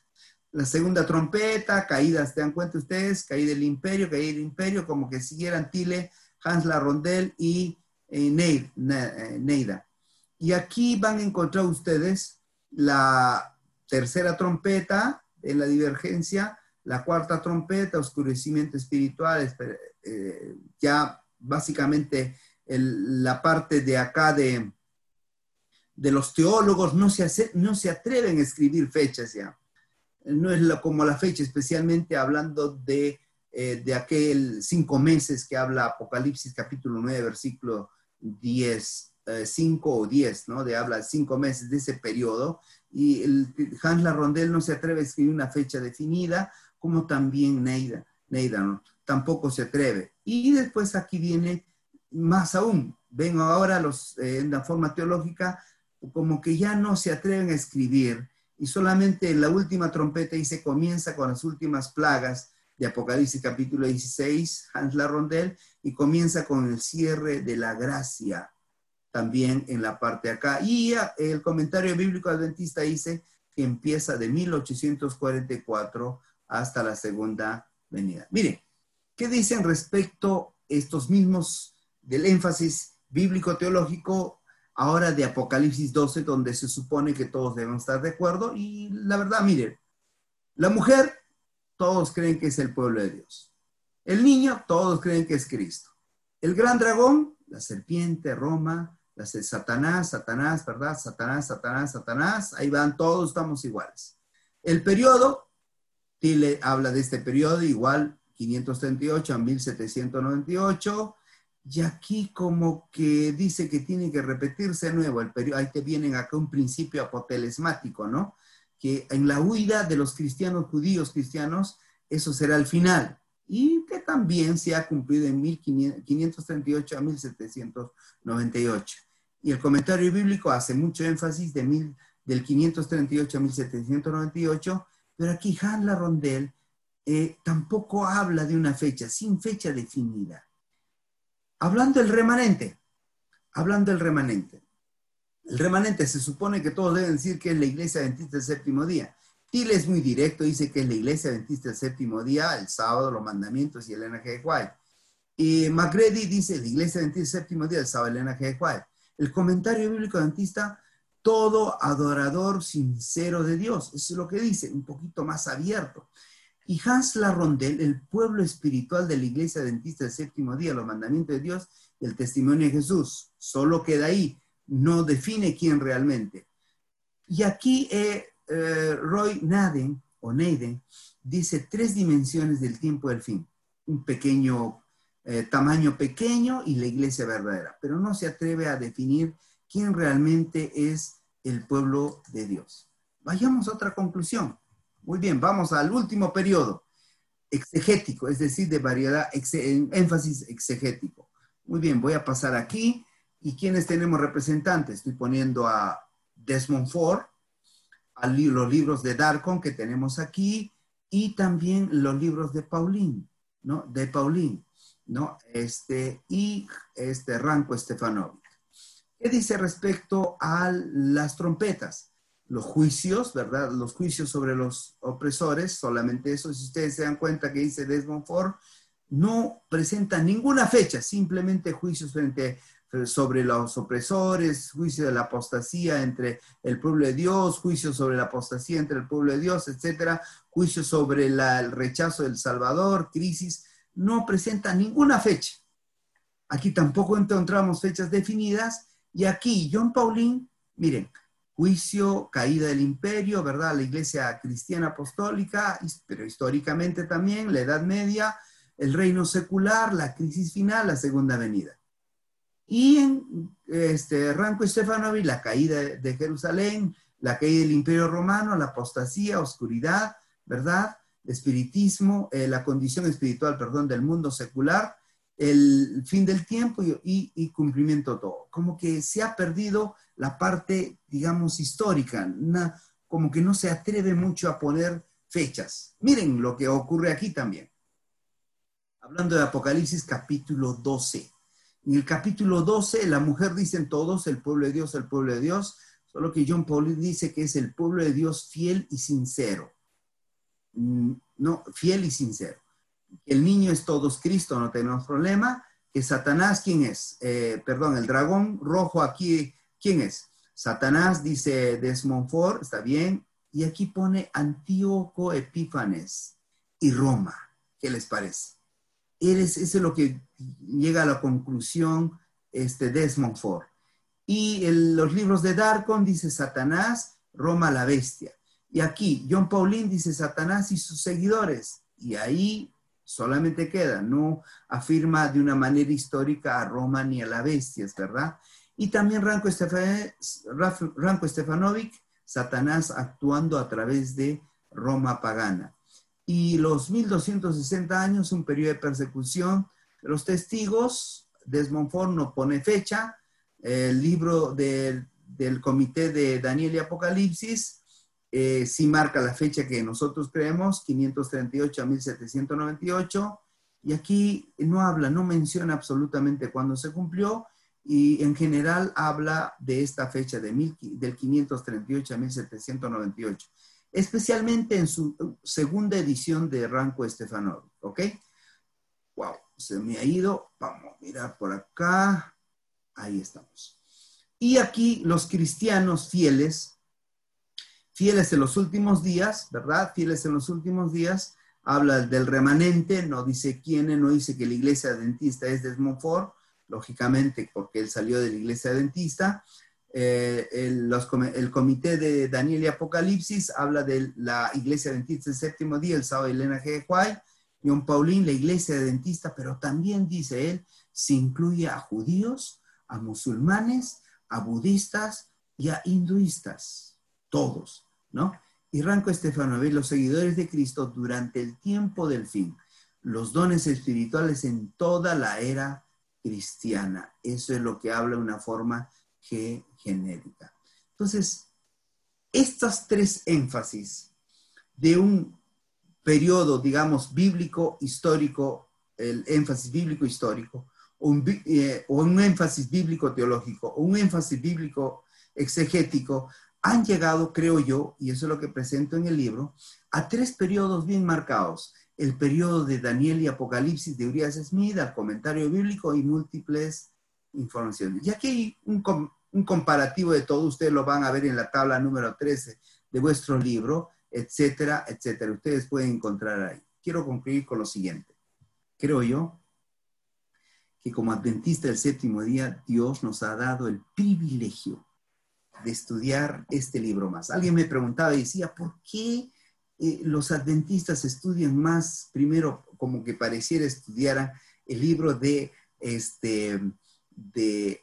La segunda trompeta, caídas, ¿te dan cuenta ustedes? Caída del imperio, caída del imperio, como que siguieran Tile, Hans Larondel y eh, eh, Neida. Y aquí van a encontrar ustedes la tercera trompeta en la divergencia, la cuarta trompeta, oscurecimiento espiritual, eh, ya básicamente la parte de acá de, de los teólogos no se, no se atreven a escribir fechas ya. No es como la fecha, especialmente hablando de, de aquel cinco meses que habla Apocalipsis capítulo 9, versículo 10, 5 eh, o 10, ¿no? De habla cinco meses de ese periodo. Y el, Hans Larondel no se atreve a escribir una fecha definida, como también Neida, Neida ¿no? tampoco se atreve. Y después aquí viene más aún. Ven ahora los, eh, en la forma teológica como que ya no se atreven a escribir y solamente en la última trompeta y se comienza con las últimas plagas de Apocalipsis capítulo 16, Hans Larondel, y comienza con el cierre de la gracia también en la parte acá. Y el comentario bíblico adventista dice que empieza de 1844 hasta la segunda venida. Miren, ¿qué dicen respecto estos mismos del énfasis bíblico-teológico ahora de Apocalipsis 12, donde se supone que todos deben estar de acuerdo? Y la verdad, miren, la mujer, todos creen que es el pueblo de Dios. El niño, todos creen que es Cristo. El gran dragón, la serpiente, Roma, la Satanás, Satanás, ¿verdad? Satanás, Satanás, Satanás, ahí van todos, estamos iguales. El periodo, Tile habla de este periodo igual 538 a 1798, y aquí como que dice que tiene que repetirse de nuevo el periodo, ahí te vienen acá un principio apotelesmático, ¿no? Que en la huida de los cristianos judíos cristianos, eso será el final, y que también se ha cumplido en 1538 a 1798. Y el comentario bíblico hace mucho énfasis de mil, del 538 a 1798, pero aquí Han La Rondel eh, tampoco habla de una fecha, sin fecha definida. Hablando del remanente, hablando del remanente. El remanente se supone que todos deben decir que es la iglesia adventista del séptimo día. Tile es muy directo, dice que es la iglesia adventista del séptimo día, el sábado, los mandamientos y el de White. Y Macready dice la iglesia adventista del séptimo día, el sábado, el de White. El comentario bíblico adventista, todo adorador sincero de Dios. Eso es lo que dice, un poquito más abierto. Y Hans Larrondel, el pueblo espiritual de la iglesia adventista del séptimo día, los mandamientos de Dios y el testimonio de Jesús. Solo queda ahí, no define quién realmente. Y aquí eh, eh, Roy Naden, o Naden, dice tres dimensiones del tiempo del fin. Un pequeño eh, tamaño pequeño y la iglesia verdadera, pero no se atreve a definir quién realmente es el pueblo de Dios. Vayamos a otra conclusión. Muy bien, vamos al último periodo, exegético, es decir, de variedad, énfasis exegético. Muy bien, voy a pasar aquí. ¿Y quiénes tenemos representantes? Estoy poniendo a Desmond Ford, a los libros de Darkon que tenemos aquí y también los libros de Pauline, ¿no? De Pauline, ¿no? Este, y este Ranco Stefanovic. ¿Qué dice respecto a las trompetas? los juicios, ¿verdad? Los juicios sobre los opresores, solamente eso, si ustedes se dan cuenta que dice Desmond Ford, no presenta ninguna fecha, simplemente juicios frente sobre los opresores, juicio de la apostasía entre el pueblo de Dios, juicio sobre la apostasía entre el pueblo de Dios, etcétera, juicio sobre el rechazo del Salvador, crisis, no presenta ninguna fecha. Aquí tampoco encontramos fechas definidas y aquí John Paulín, miren, juicio, caída del imperio, ¿verdad? La iglesia cristiana apostólica, pero históricamente también, la Edad Media, el reino secular, la crisis final, la segunda venida. Y en este, Ranco Stefanovi, la caída de Jerusalén, la caída del imperio romano, la apostasía, oscuridad, ¿verdad? espiritismo, eh, la condición espiritual, perdón, del mundo secular, el fin del tiempo y, cumplimiento todo. Como que se ha perdido la parte, digamos, histórica, como que no se atreve mucho a poner fechas. Miren lo que ocurre aquí también. Hablando de Apocalipsis capítulo 12. En el capítulo 12 la mujer dicen todos, el pueblo de Dios, el pueblo de Dios, solo que John Paul dice que es el pueblo de Dios fiel y sincero. Mm, no, fiel y sincero. El niño es todos Cristo, no tenemos problema. Que Satanás, ¿quién es? Eh, perdón, el dragón rojo aquí ¿Quién es? Satanás, dice Desmonfort, está bien. Y aquí pone Antíoco Epífanes y Roma. ¿Qué les parece? Eres, ese es lo que llega a la conclusión este, Desmond Y en los libros de Darkon dice Satanás, Roma la bestia. Y aquí John Paulín dice Satanás y sus seguidores. Y ahí solamente queda, no afirma de una manera histórica a Roma ni a la bestia, ¿es verdad? Y también Ranko, Stefanovic, Satanás actuando a través de Roma pagana. Y los 1260 años, un periodo de persecución. Los testigos, Desmond Ford no pone fecha. El libro del, comité de Daniel y Apocalipsis eh, sí marca la fecha que nosotros creemos, 538 a 1798. Y aquí no habla, no menciona absolutamente cuándo se cumplió y en general habla de esta fecha de mil, del 538 a 1798, especialmente en su segunda edición de Ranco Estefanov, ¿ok? Wow, se me ha ido, vamos a mirar por acá, ahí estamos. Y aquí los cristianos fieles, fieles en los últimos días, ¿verdad? Fieles en los últimos días, habla del remanente, no dice quién, no dice que la iglesia adventista es de Montfort, lógicamente porque él salió de la iglesia adventista. Eh, el, comité de Daniel y Apocalipsis habla de la iglesia adventista del séptimo día, el sábado Elena G. John Paulín, la iglesia adventista, pero también dice él, se incluye a judíos, a musulmanes, a budistas y a hinduistas, todos, Y Ranco Estefano ve los seguidores de Cristo durante el tiempo del fin, los dones espirituales en toda la era cristiana. Eso es lo que habla una forma genérica. Entonces, estas tres énfasis de un periodo, digamos, bíblico, histórico, el énfasis bíblico histórico, eh, o un énfasis bíblico teológico, o un énfasis bíblico exegético, han llegado, creo yo, y eso es lo que presento en el libro, a tres periodos bien marcados. El periodo de Daniel y Apocalipsis de Urias Smith, al comentario bíblico y múltiples informaciones. Y aquí hay un, un comparativo de todo, ustedes lo van a ver en la tabla número 13 de vuestro libro, etcétera, etcétera. Ustedes pueden encontrar ahí. Quiero concluir con lo siguiente. Creo yo que como adventista del séptimo día, Dios nos ha dado el privilegio de estudiar este libro más. Alguien me preguntaba y decía, ¿por qué eh, los adventistas estudian más, primero, como que pareciera estudiaran el libro de, este, de,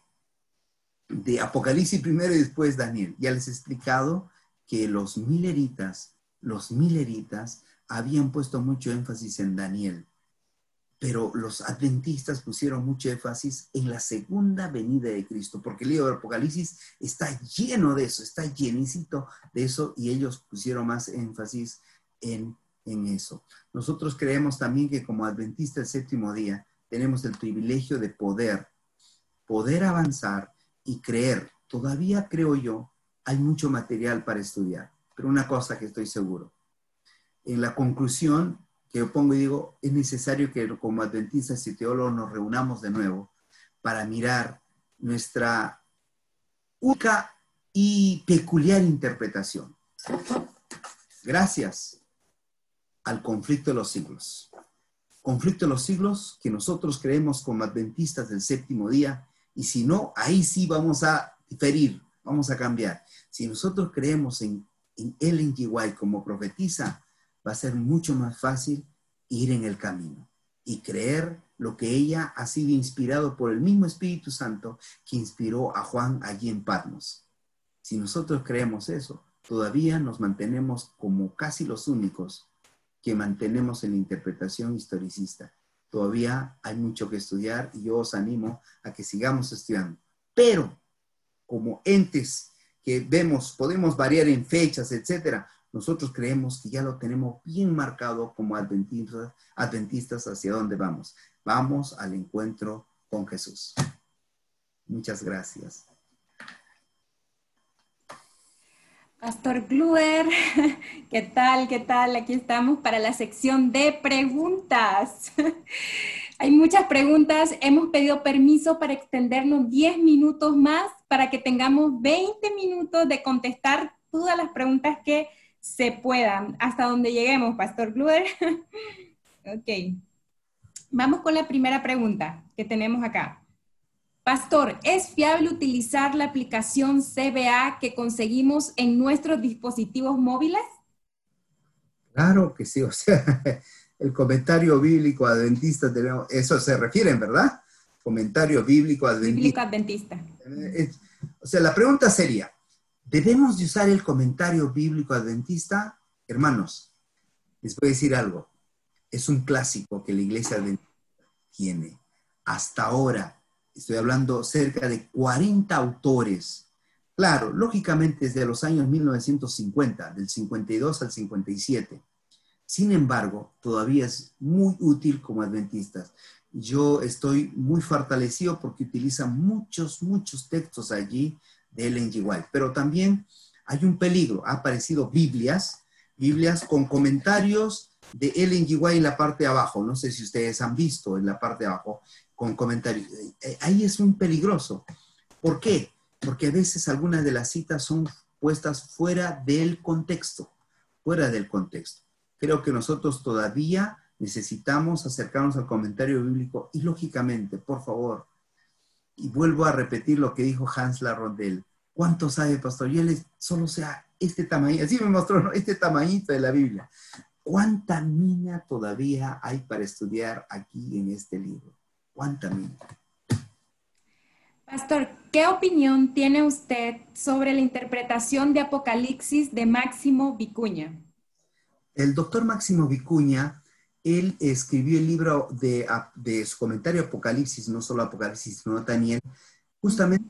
de Apocalipsis primero y después Daniel? Ya les he explicado que los mileritas, los mileritas habían puesto mucho énfasis en Daniel pero los adventistas pusieron mucho énfasis en la segunda venida de Cristo, porque el libro de Apocalipsis está lleno de eso, está llenísimo de eso, y ellos pusieron más énfasis en, en eso. Nosotros creemos también que como adventistas del séptimo día, tenemos el privilegio de poder, poder avanzar y creer. Todavía creo yo, hay mucho material para estudiar, pero una cosa que estoy seguro, en la conclusión que yo pongo y digo, es necesario que como adventistas y teólogos nos reunamos de nuevo para mirar nuestra única y peculiar interpretación. Gracias al conflicto de los siglos. Conflicto de los siglos que nosotros creemos como adventistas del séptimo día y si no, ahí sí vamos a diferir, vamos a cambiar. Si nosotros creemos en, en Ellen G. White como profetiza, va a ser mucho más fácil ir en el camino y creer lo que ella ha sido inspirado por el mismo Espíritu Santo que inspiró a Juan allí en Patmos. Si nosotros creemos eso, todavía nos mantenemos como casi los únicos que mantenemos en interpretación historicista. Todavía hay mucho que estudiar y yo os animo a que sigamos estudiando. Pero como entes que vemos, podemos variar en fechas, etcétera, nosotros creemos que ya lo tenemos bien marcado como adventistas, adventistas hacia dónde vamos. Vamos al encuentro con Jesús. Muchas gracias. Pastor Gluer, <laughs> ¿qué tal? ¿Qué tal? Aquí estamos para la sección de preguntas. <laughs> Hay muchas preguntas. Hemos pedido permiso para extendernos 10 minutos más para que tengamos 20 minutos de contestar todas las preguntas que se puedan, hasta donde lleguemos, Pastor Gluder. <laughs> ok. Vamos con la primera pregunta que tenemos acá. Pastor, ¿es fiable utilizar la aplicación CBA que conseguimos en nuestros dispositivos móviles? Claro que sí, o sea, <laughs> el comentario bíblico adventista, eso se refieren, ¿verdad? Comentario bíblico adventista. Bíblico adventista. Eh, o sea, la pregunta sería, ¿Debemos de usar el comentario bíblico adventista? Hermanos, les voy a decir algo. Es un clásico que la iglesia adventista tiene. Hasta ahora, estoy hablando cerca de 40 autores. Claro, lógicamente desde los años 1950, del 52 al 57. Sin embargo, todavía es muy útil como adventistas. yo estoy muy fortalecido porque utiliza muchos, muchos textos allí de Ellen G. White. Pero también hay un peligro. Ha aparecido Biblias, Biblias con comentarios de Ellen G. White en la parte de abajo. No sé si ustedes han visto en la parte de abajo con comentarios. Eh, ahí es un peligroso. ¿Por qué? Porque a veces algunas de las citas son puestas fuera del contexto, fuera del contexto. Creo que nosotros todavía necesitamos acercarnos al comentario bíblico y lógicamente, por favor, y vuelvo a repetir lo que dijo Hans Larrondel, ¿cuánto sabe, pastor? Yo le solo sea este tamaño, así me mostró, este tamañito de la Biblia. ¿Cuánta mina todavía hay para estudiar aquí en este libro? ¿Cuánta mina? Pastor, ¿qué opinión tiene usted sobre la interpretación de Apocalipsis de Máximo Vicuña? El doctor Máximo Vicuña él escribió el libro de, su comentario Apocalipsis, no solo Apocalipsis, sino Daniel, justamente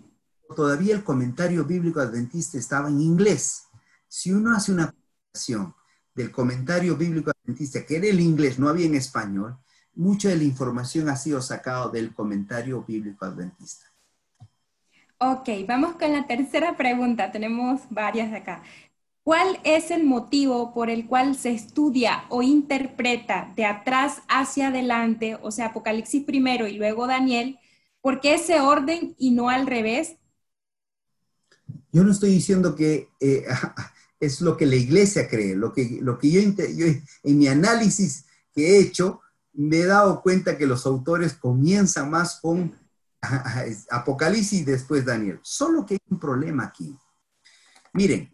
todavía el comentario bíblico adventista estaba en inglés. Si uno hace una presentación del comentario bíblico adventista, que era el inglés, no había en español, mucha de la información ha sido sacado del comentario bíblico adventista. Ok, vamos con la tercera pregunta. Tenemos varias acá. ¿Cuál es el motivo por el cual se estudia o interpreta de atrás hacia adelante, o sea, Apocalipsis primero y luego Daniel? ¿Por qué ese orden y no al revés? Yo no estoy diciendo que eh, <laughs> es lo que la iglesia cree, lo que, lo que yo, yo en mi análisis que he hecho, me he dado cuenta que los autores comienzan más con <laughs> Apocalipsis y después Daniel. Solo que hay un problema aquí. Miren,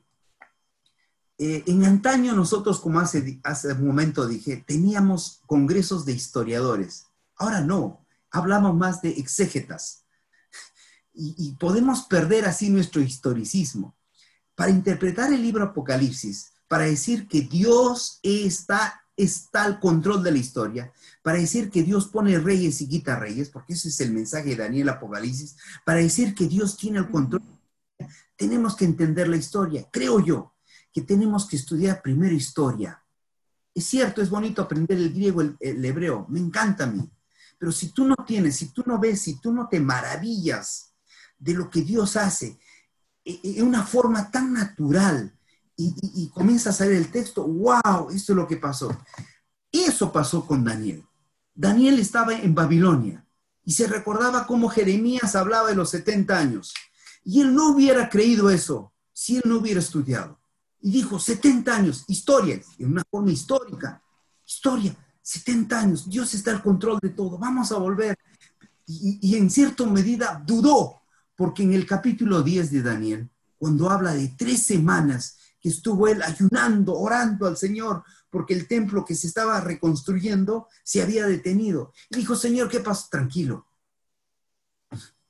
eh, en antaño nosotros, como hace, un momento dije, teníamos congresos de historiadores. Ahora no, hablamos más de exégetas. Y, podemos perder así nuestro historicismo. Para interpretar el libro Apocalipsis, para decir que Dios está, está al control de la historia, para decir que Dios pone reyes y quita reyes, porque ese es el mensaje de Daniel Apocalipsis, para decir que Dios tiene el control, tenemos que entender la historia, creo yo que tenemos que estudiar primero historia. Es cierto, es bonito aprender el griego, el, hebreo, me encanta a mí. Pero si tú no tienes, si tú no ves, si tú no te maravillas de lo que Dios hace e, e, en una forma tan natural y, y comienzas a ver el texto, wow, esto es lo que pasó. Eso pasó con Daniel. Daniel estaba en Babilonia y se recordaba cómo Jeremías hablaba de los 70 años. Y él no hubiera creído eso si él no hubiera estudiado. Y dijo, 70 años, historia, en una forma histórica, historia, 70 años, Dios está al control de todo, vamos a volver. Y, en cierta medida dudó, porque en el capítulo 10 de Daniel, cuando habla de tres semanas que estuvo él ayunando, orando al Señor, porque el templo que se estaba reconstruyendo se había detenido. Y dijo, Señor, ¿qué pasa? Tranquilo.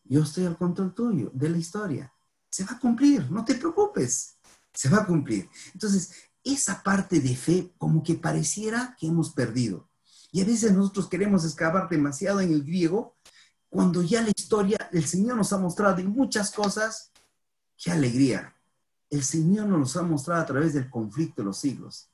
Yo estoy al control tuyo, de la historia. Se va a cumplir, no te preocupes se va a cumplir. Entonces, esa parte de fe como que pareciera que hemos perdido. Y a veces nosotros queremos excavar demasiado en el griego cuando ya la historia, el Señor nos ha mostrado en muchas cosas, qué alegría. El Señor nos ha mostrado a través del conflicto de los siglos.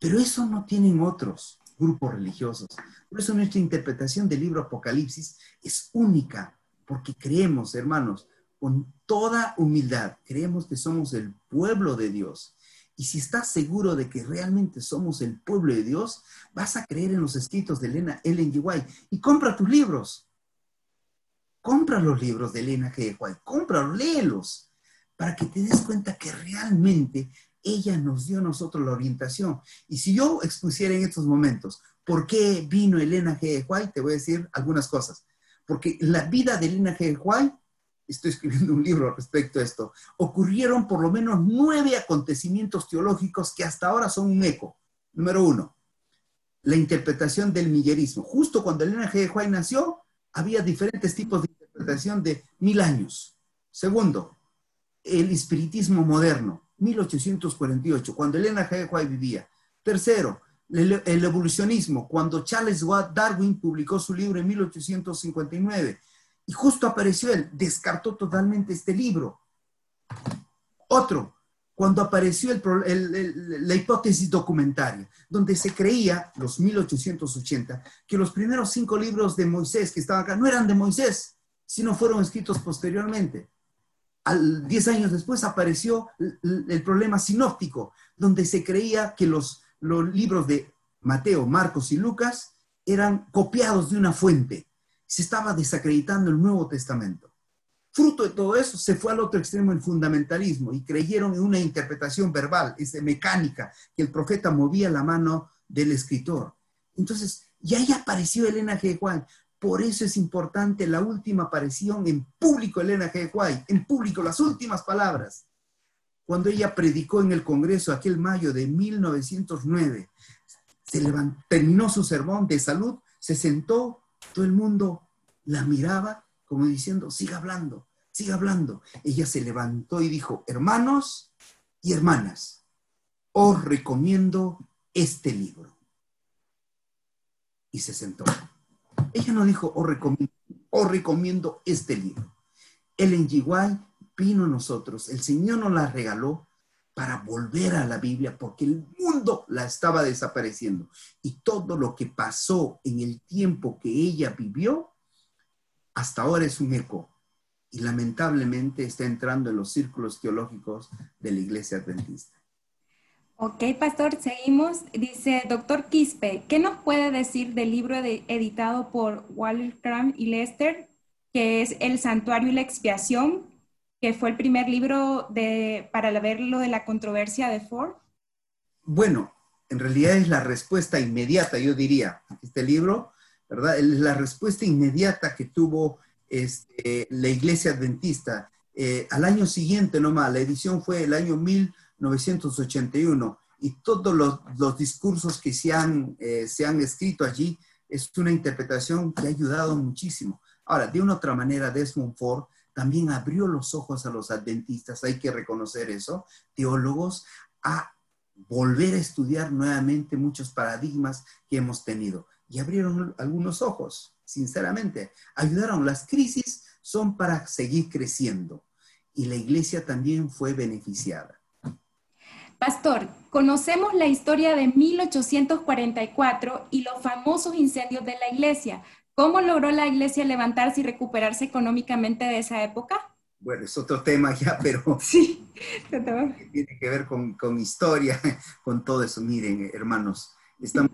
Pero eso no tienen otros grupos religiosos. Por eso nuestra interpretación del libro Apocalipsis es única, porque creemos, hermanos, con toda humildad, creemos que somos el pueblo de Dios. Y si estás seguro de que realmente somos el pueblo de Dios, vas a creer en los escritos de Elena Ellen G. White y compra tus libros. Compra los libros de Elena G. White, cómpralos, léelos, para que te des cuenta que realmente ella nos dio a nosotros la orientación. Y si yo expusiera en estos momentos por qué vino Elena G. White, te voy a decir algunas cosas. Porque la vida de Elena G. White estoy escribiendo un libro respecto a esto, ocurrieron por lo menos nueve acontecimientos teológicos que hasta ahora son un eco. Número uno, la interpretación del miguerismo. Justo cuando Elena G. White nació, había diferentes tipos de interpretación de mil años. Segundo, el espiritismo moderno, 1848, cuando Elena G. White vivía. Tercero, el evolucionismo, cuando Charles Darwin publicó su libro en 1859. Y justo apareció él, descartó totalmente este libro. Otro, cuando apareció la hipótesis documentaria, donde se creía, los 1880, que los primeros cinco libros de Moisés que estaban acá no eran de Moisés, sino fueron escritos posteriormente. Al, diez años después apareció el, problema sinóptico, donde se creía que los, los libros de Mateo, Marcos y Lucas eran copiados de una fuente. Se estaba desacreditando el Nuevo Testamento. Fruto de todo eso, se fue al otro extremo el fundamentalismo y creyeron en una interpretación verbal, esa mecánica, que el profeta movía la mano del escritor. Entonces, y ahí apareció Elena G. White. Por eso es importante la última aparición en público, Elena G. White, en público, las últimas palabras. Cuando ella predicó en el Congreso aquel mayo de 1909, se levantó, terminó su sermón de salud, se sentó, todo el mundo la miraba como diciendo, siga hablando, siga hablando. Ella se levantó y dijo, hermanos y hermanas, os recomiendo este libro. Y se sentó. Ella no dijo, os recomiendo, os recomiendo este libro. El G. vino a nosotros, el Señor nos la regaló para volver a la Biblia porque el mundo la estaba desapareciendo. Y todo lo que pasó en el tiempo que ella vivió hasta ahora es un eco y lamentablemente está entrando en los círculos teológicos de la iglesia adventista. Ok, pastor, seguimos. Dice, doctor Quispe, ¿qué nos puede decir del libro editado por Walter y Lester, que es El Santuario y la Expiación, que fue el primer libro de, para ver lo de la controversia de Ford? Bueno, en realidad es la respuesta inmediata, yo diría. Este libro ¿verdad? La respuesta inmediata que tuvo este, la iglesia adventista. Eh, al año siguiente nomás, la edición fue el año 1981 y todos los, discursos que se han, eh, se han escrito allí es una interpretación que ha ayudado muchísimo. Ahora, de una otra manera, Desmond Ford también abrió los ojos a los adventistas, hay que reconocer eso, teólogos, a volver a estudiar nuevamente muchos paradigmas que hemos tenido y abrieron algunos ojos, sinceramente. Ayudaron. Las crisis son para seguir creciendo y la iglesia también fue beneficiada. Pastor, conocemos la historia de 1844 y los famosos incendios de la iglesia. ¿Cómo logró la iglesia levantarse y recuperarse económicamente de esa época? Bueno, es otro tema ya, pero <laughs> sí, tiene que ver con, con historia, <laughs> con todo eso. Miren, hermanos, estamos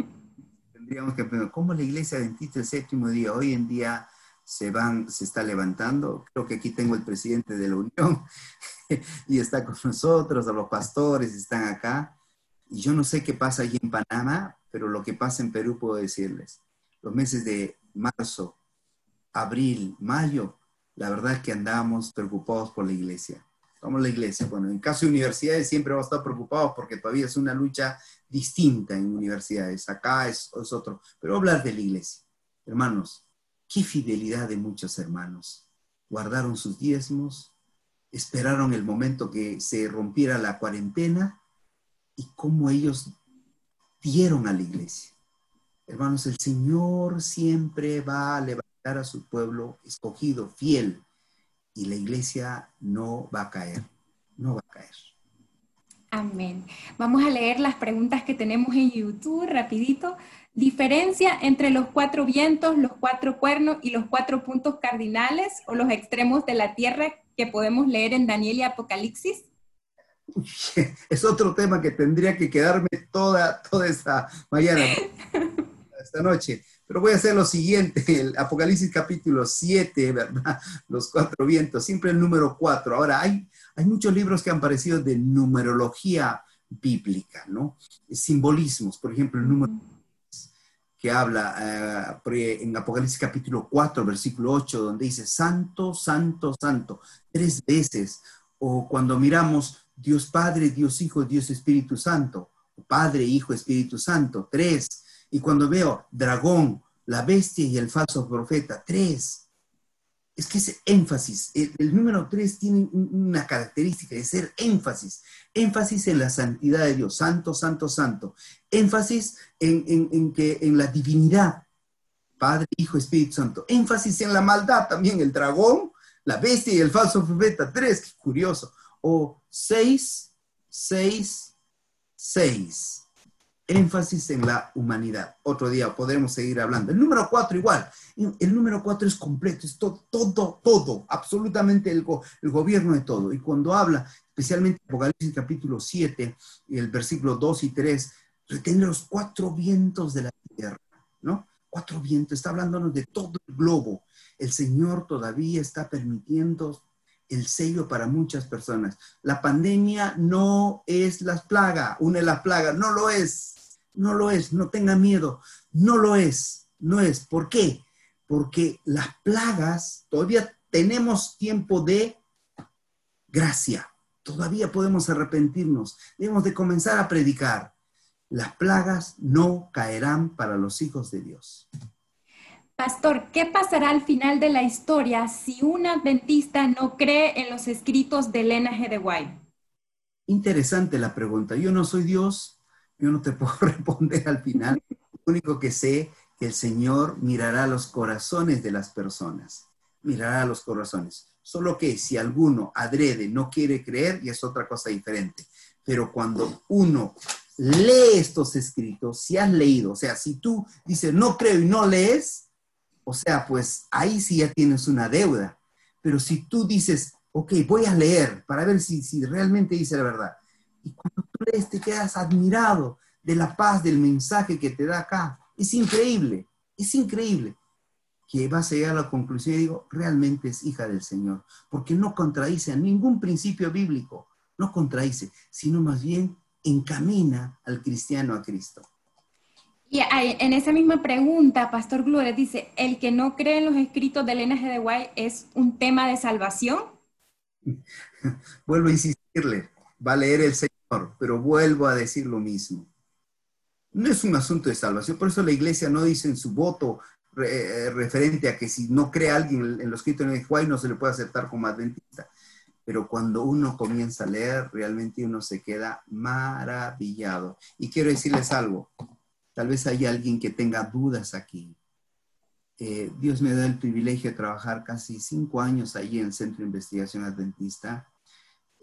tendríamos que aprender cómo la iglesia adventista el séptimo día hoy en día se van, se está levantando. Creo que aquí tengo el presidente de la Unión <laughs> y está con nosotros, los pastores están acá. Y yo no sé qué pasa allí en Panamá, pero lo que pasa en Perú puedo decirles. Los meses de marzo, abril, mayo, la verdad es que andábamos preocupados por la iglesia. Como la iglesia. Bueno, en caso de universidades siempre vamos a estar preocupados porque todavía es una lucha distinta en universidades. Acá es, otro. Pero hablar de la iglesia. Hermanos, qué fidelidad de muchos hermanos. Guardaron sus diezmos, esperaron el momento que se rompiera la cuarentena y cómo ellos dieron a la iglesia. Hermanos, el Señor siempre va a levantar a su pueblo escogido, fiel, y la iglesia no va a caer, no va a caer. Amén. Vamos a leer las preguntas que tenemos en YouTube rapidito. Diferencia entre los cuatro vientos, los cuatro cuernos y los cuatro puntos cardinales o los extremos de la tierra que podemos leer en Daniel y Apocalipsis. <laughs> Es otro tema que tendría que quedarme toda, toda esta mañana, <laughs> esta noche. Pero voy a hacer lo siguiente, <laughs> el Apocalipsis capítulo 7, ¿verdad? <laughs> Los cuatro vientos, siempre el número cuatro. Ahora, hay, hay muchos libros que han parecido de numerología bíblica, ¿no? Simbolismos, por ejemplo, el número que habla eh, en Apocalipsis capítulo 4, versículo 8, donde dice Santo, Santo, Santo, tres veces. O cuando miramos Dios Padre, Dios Hijo, Dios Espíritu Santo, Padre, Hijo, Espíritu Santo, tres y cuando veo dragón, la bestia y el falso profeta, tres, es que es énfasis. El, número tres tiene una característica de ser énfasis. Énfasis en la santidad de Dios, santo, santo, santo. Énfasis en, que, en la divinidad, Padre, Hijo, Espíritu Santo. Énfasis en la maldad también, el dragón, la bestia y el falso profeta. Tres, qué curioso. O seis, 6, 6 énfasis en la humanidad. Otro día podremos seguir hablando. El número cuatro igual. El número cuatro es completo, es todo, todo, todo, absolutamente el, el gobierno de todo. Y cuando habla, especialmente Apocalipsis capítulo 7, el versículo 2 y 3, retiene los cuatro vientos de la tierra, ¿no? Cuatro vientos, está hablándonos de todo el globo. El Señor todavía está permitiendo el sello para muchas personas. La pandemia no es la plaga, una de las plagas, no lo es no lo es, no tenga miedo, no lo es, no es. ¿Por qué? Porque las plagas, todavía tenemos tiempo de gracia, todavía podemos arrepentirnos, debemos de comenzar a predicar. Las plagas no caerán para los hijos de Dios. Pastor, ¿qué pasará al final de la historia si un adventista no cree en los escritos de Elena G. de White? Interesante la pregunta. Yo no soy Dios, yo no te <laughs> puedo responder al final. Lo único que sé que el Señor mirará los corazones de las personas. Mirará los corazones. Solo que si alguno adrede no quiere creer, y es otra cosa diferente. Pero cuando uno lee estos escritos, si has leído, o sea, si tú dices no creo y no lees, o sea, pues ahí sí ya tienes una deuda. Pero si tú dices, ok, voy a leer para ver si, si realmente dice la verdad, y cuando tú lees te quedas admirado de la paz del mensaje que te da acá. Es increíble, es increíble que vas a llegar a la conclusión y digo, realmente es hija del Señor, porque no contradice a ningún principio bíblico, no contradice, sino más bien encamina al cristiano a Cristo. Y en esa misma pregunta, Pastor Gloria dice, ¿el que no cree en los escritos de Elena de White es un tema de salvación? <laughs> Vuelvo a insistirle, va a leer el Señor, pero vuelvo a decir lo mismo. No es un asunto de salvación, por eso la iglesia no dice en su voto eh, referente a que si no cree alguien en los escritos de Juárez no se le puede aceptar como adventista. Pero cuando uno comienza a leer, realmente uno se queda maravillado. Y quiero decirles algo, tal vez hay alguien que tenga dudas aquí. Eh, Dios me da el privilegio de trabajar casi cinco años allí en el Centro de Investigación Adventista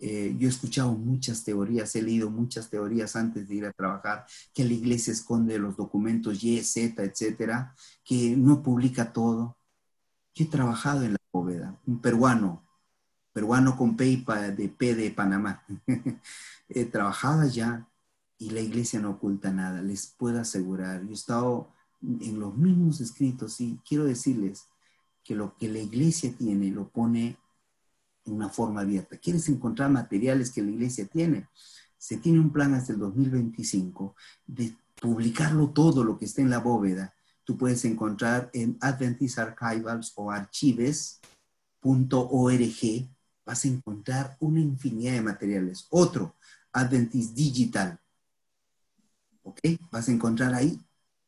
eh, yo he escuchado muchas teorías, he leído muchas teorías antes de ir a trabajar, que la iglesia esconde los documentos Y, Z, etcétera, que no publica todo. Yo he trabajado en la bóveda, un peruano, peruano con PayPal de P de Panamá. <laughs> he trabajado allá y la iglesia no oculta nada, les puedo asegurar. Yo he estado en los mismos escritos y quiero decirles que lo que la iglesia tiene lo pone una forma abierta. ¿Quieres encontrar materiales que la iglesia tiene? Se tiene un plan hasta el 2025 de publicarlo todo lo que está en la bóveda. Tú puedes encontrar en Adventist Archivals o archives.org, vas a encontrar una infinidad de materiales. Otro, Adventist Digital. ¿Ok? Vas a encontrar ahí,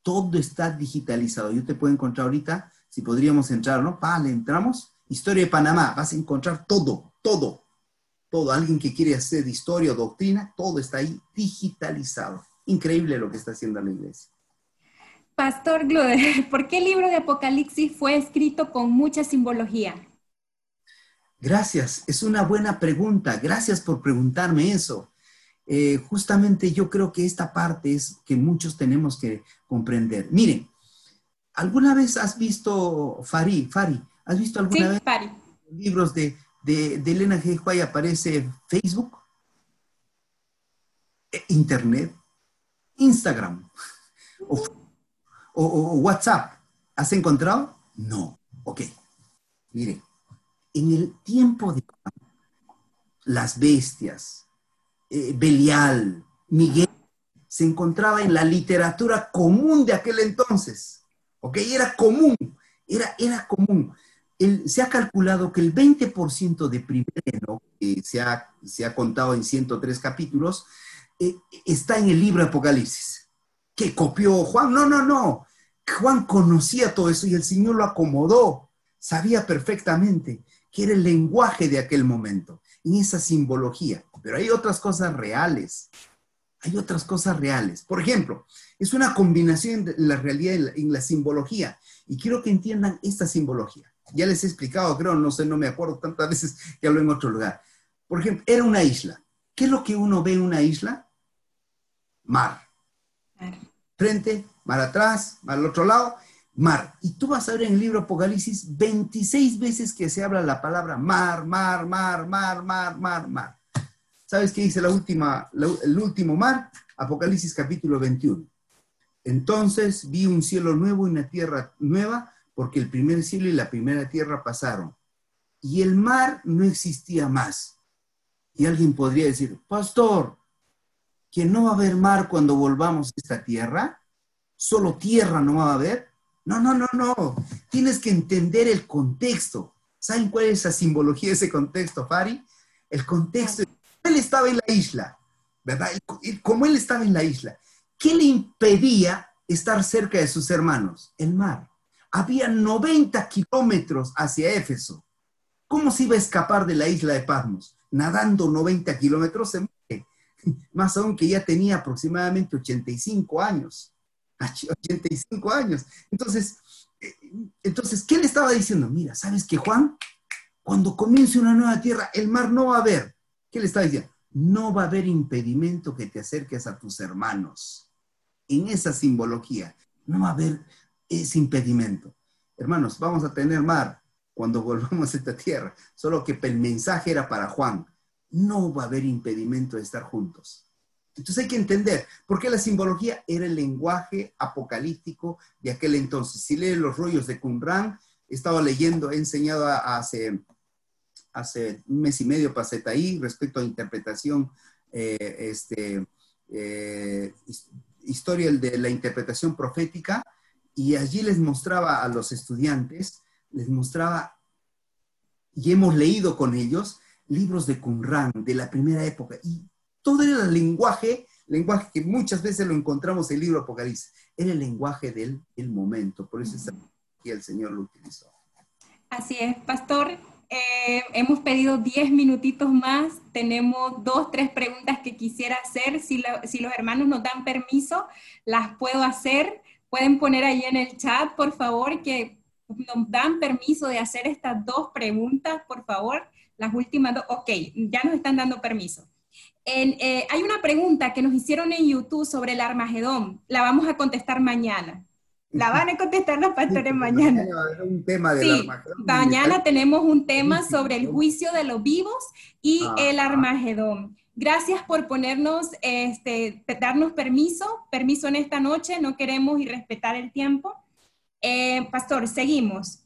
todo está digitalizado. Yo te puedo encontrar ahorita, si podríamos entrar, ¿no? Vale, entramos Historia de Panamá, vas a encontrar todo, todo, todo. Alguien que quiere hacer historia o doctrina, todo está ahí digitalizado. Increíble lo que está haciendo la iglesia. Pastor Gloder, <laughs> ¿por qué el libro de Apocalipsis fue escrito con mucha simbología? Gracias, es una buena pregunta. Gracias por preguntarme eso. Eh, justamente yo creo que esta parte es que muchos tenemos que comprender. Miren, ¿alguna vez has visto Fari? Fari, ¿Has visto alguna vez libros de, de, Elena G. White aparece Facebook? E, Internet, Instagram o, WhatsApp. ¿Has encontrado? No. Ok. Mire, en el tiempo de las bestias, eh, Belial, Miguel, se encontraba en la literatura común de aquel entonces. ¿Ok? Era común, era, era común se ha calculado que el 20% de primero, que se ha, se ha, contado en 103 capítulos, eh, está en el libro Apocalipsis. ¿Que copió Juan? No, no, no. Juan conocía todo eso y el Señor lo acomodó. Sabía perfectamente que era el lenguaje de aquel momento, en esa simbología. Pero hay otras cosas reales. Hay otras cosas reales. Por ejemplo, es una combinación de la realidad en la, en la simbología. Y quiero que entiendan esta simbología. Ya les he explicado, creo, no sé, no me acuerdo tantas <laughs> veces que hablo en otro lugar. Por ejemplo, era una isla. ¿Qué es lo que uno ve en una isla? Mar. Frente, mar atrás, mar al otro lado, mar. Y tú vas a ver en el libro Apocalipsis 26 veces que se habla la palabra mar, mar, mar, mar, mar, mar, mar. ¿Sabes qué dice la última, el último mar? Apocalipsis capítulo 21. Entonces vi un cielo nuevo y una tierra nueva, porque el primer cielo y la primera tierra pasaron. Y el mar no existía más. Y alguien podría decir, pastor, que no va a haber mar cuando volvamos a esta tierra, solo tierra no va a haber. No, no, no, no. Tienes que entender el contexto. ¿Saben cuál es esa simbología de ese contexto, Fari? El contexto. Él estaba en la isla, ¿verdad? Como él estaba en la isla, ¿qué le impedía estar cerca de sus hermanos? El mar. Había 90 kilómetros hacia Éfeso. ¿Cómo se iba a escapar de la isla de Patmos? Nadando 90 kilómetros se muere. <laughs> Más aún que ya tenía aproximadamente 85 años. <laughs> 85 años. Entonces, eh, entonces, ¿qué le estaba diciendo? Mira, ¿sabes qué, Juan? Cuando comience una nueva tierra, el mar no va a haber. ¿Qué le estaba diciendo? No va a haber impedimento que te acerques a tus hermanos. En esa simbología, no va a haber ese impedimento. Hermanos, vamos a tener mar cuando <laughs> volvamos a esta tierra. Solo que el mensaje era para Juan. No va a haber impedimento de estar juntos. Entonces hay que entender, porque la simbología era el lenguaje apocalíptico de aquel entonces. Si leen los rollos de Qumran, estaba leyendo, he enseñado hace, hace un mes y medio pasé ahí respecto a interpretación, eh, este, eh, historia de la interpretación profética, y allí les mostraba a los estudiantes, les mostraba, y hemos leído con ellos, libros de Qumran de la primera época, y todo era el lenguaje, lenguaje que muchas veces lo encontramos en el libro Apocalipsis, era el lenguaje del el momento, por eso el Señor lo utilizó. Así es, pastor. Eh, hemos pedido 10 minutitos más. Tenemos dos, tres preguntas que quisiera hacer. Si, si los hermanos nos dan permiso, las puedo hacer. Pueden poner ahí en el chat, por favor, que nos dan permiso de hacer estas dos preguntas, por favor. Las últimas dos. Ok, ya nos están dando permiso. Eh, hay una pregunta que nos hicieron en YouTube sobre el Armagedón. La vamos a contestar mañana. La van a contestar los pastores mañana. Un tema sí, mañana tenemos un tema sobre el juicio de los vivos y ah, el ah. Armagedón. Gracias por ponernos, este, darnos permiso, permiso en esta noche. No queremos irrespetar el tiempo. Eh, pastor, seguimos.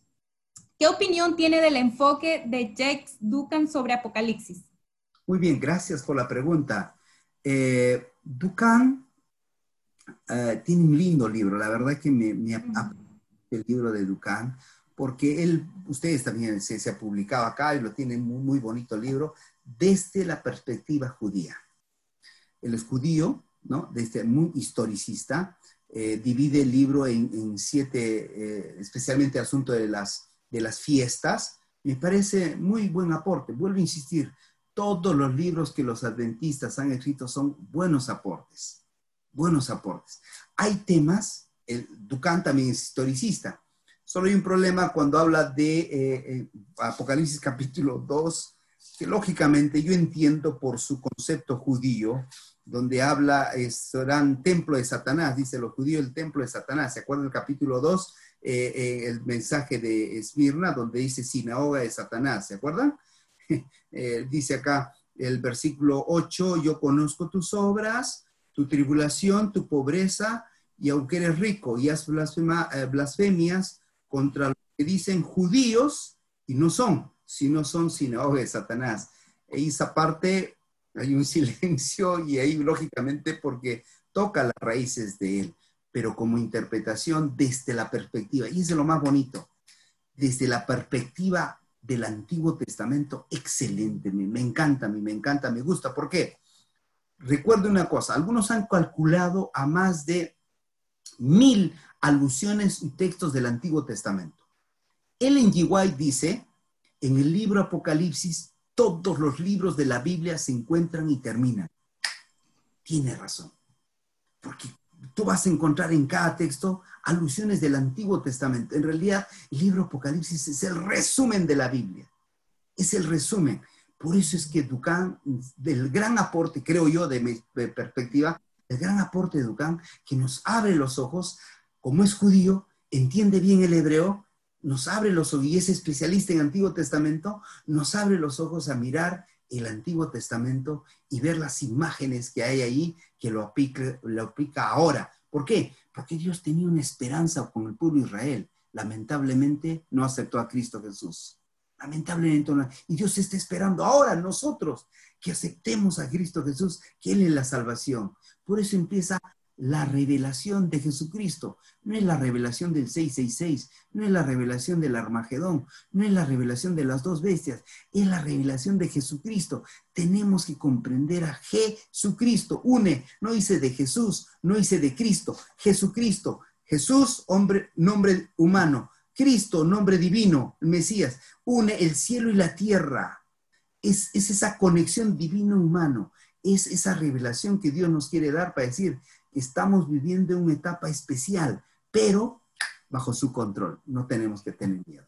¿Qué opinión tiene del enfoque de Jacques Ducan sobre Apocalipsis? Muy bien, gracias por la pregunta. Eh, Ducan eh, tiene un lindo libro, la verdad que me, me el libro de Ducan, porque él, ustedes también se, ha publicado acá y lo tienen muy, muy bonito libro, desde la perspectiva judía. Es judío, ¿no? Desde muy historicista, eh, divide el libro en, siete, especialmente el asunto de las, de las fiestas. Me parece muy buen aporte. Vuelvo a insistir, todos los libros que los adventistas han escrito son buenos aportes, buenos aportes. Hay temas, el Ducan también es historicista, solo hay un problema cuando habla de eh, eh, Apocalipsis capítulo 2, que lógicamente yo entiendo por su concepto judío, donde habla, serán templo de Satanás, dice los judíos, el templo de Satanás. ¿Se acuerdan del capítulo 2? Eh, el mensaje de Esmirna, donde dice sinagoga de Satanás, ¿se acuerdan? <laughs> Eh, dice acá el versículo 8, yo conozco tus obras, tu tribulación, tu pobreza, y aunque eres rico y has eh, blasfemias contra lo que dicen judíos, y no son, sino son sinagoga de Satanás. Y esa parte hay un <laughs> silencio y ahí lógicamente porque toca las raíces de él, pero como interpretación desde la perspectiva, y es lo más bonito, desde la perspectiva del Antiguo Testamento, excelente, me, encanta, me, encanta, me gusta. ¿Por qué? Recuerdo una cosa, algunos han calculado a más de mil alusiones y textos del Antiguo Testamento. Ellen G. White dice, en el libro Apocalipsis, todos los libros de la Biblia se encuentran y terminan. Tiene razón, porque tú vas a encontrar en cada texto alusiones del Antiguo Testamento. En realidad, el libro Apocalipsis es el resumen de la Biblia. Es el resumen. Por eso es que Ducán, del gran aporte, creo yo, de mi perspectiva, el gran aporte de Ducán, que nos abre los ojos, como es judío, entiende bien el hebreo, nos abre los ojos, y es especialista en Antiguo Testamento, nos abre los ojos a mirar el Antiguo Testamento y ver las imágenes que hay ahí que lo aplica, ahora. ¿Por qué? Porque Dios tenía una esperanza con el pueblo de Israel. Lamentablemente no aceptó a Cristo Jesús. Lamentablemente no. Y Dios está esperando ahora nosotros que aceptemos a Cristo Jesús, que Él es la salvación. Por eso empieza la revelación de Jesucristo. No es la revelación del 666, no es la revelación del Armagedón, no es la revelación de las dos bestias, es la revelación de Jesucristo. Tenemos que comprender a Jesucristo. Une, no dice de Jesús, no dice de Cristo, Jesucristo. Jesús, hombre, nombre humano. Cristo, nombre divino, Mesías. Une el cielo y la tierra. Es, es esa conexión divino-humano. Es esa revelación que Dios nos quiere dar para decir, estamos viviendo una etapa especial, pero bajo su control. No tenemos que tener miedo.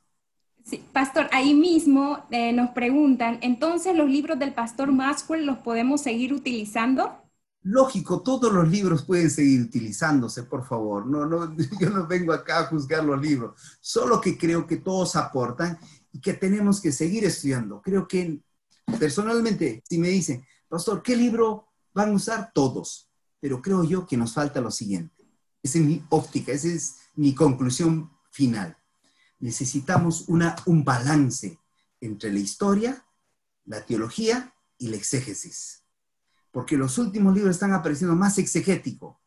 Sí, pastor, ahí mismo eh, nos preguntan, entonces los libros del pastor Maxwell los podemos seguir utilizando? Lógico, todos los libros pueden seguir utilizándose, por favor. No, no, <laughs> yo no vengo acá a juzgar los libros, solo que creo que todos aportan y que tenemos que seguir estudiando. Creo que personalmente, si me dicen, pastor, ¿qué libro van a usar? Todos pero creo yo que nos falta lo siguiente. Esa es mi óptica, esa es mi conclusión final. Necesitamos un balance entre la historia, la teología y la exégesis. Porque los últimos libros están apareciendo más exegético.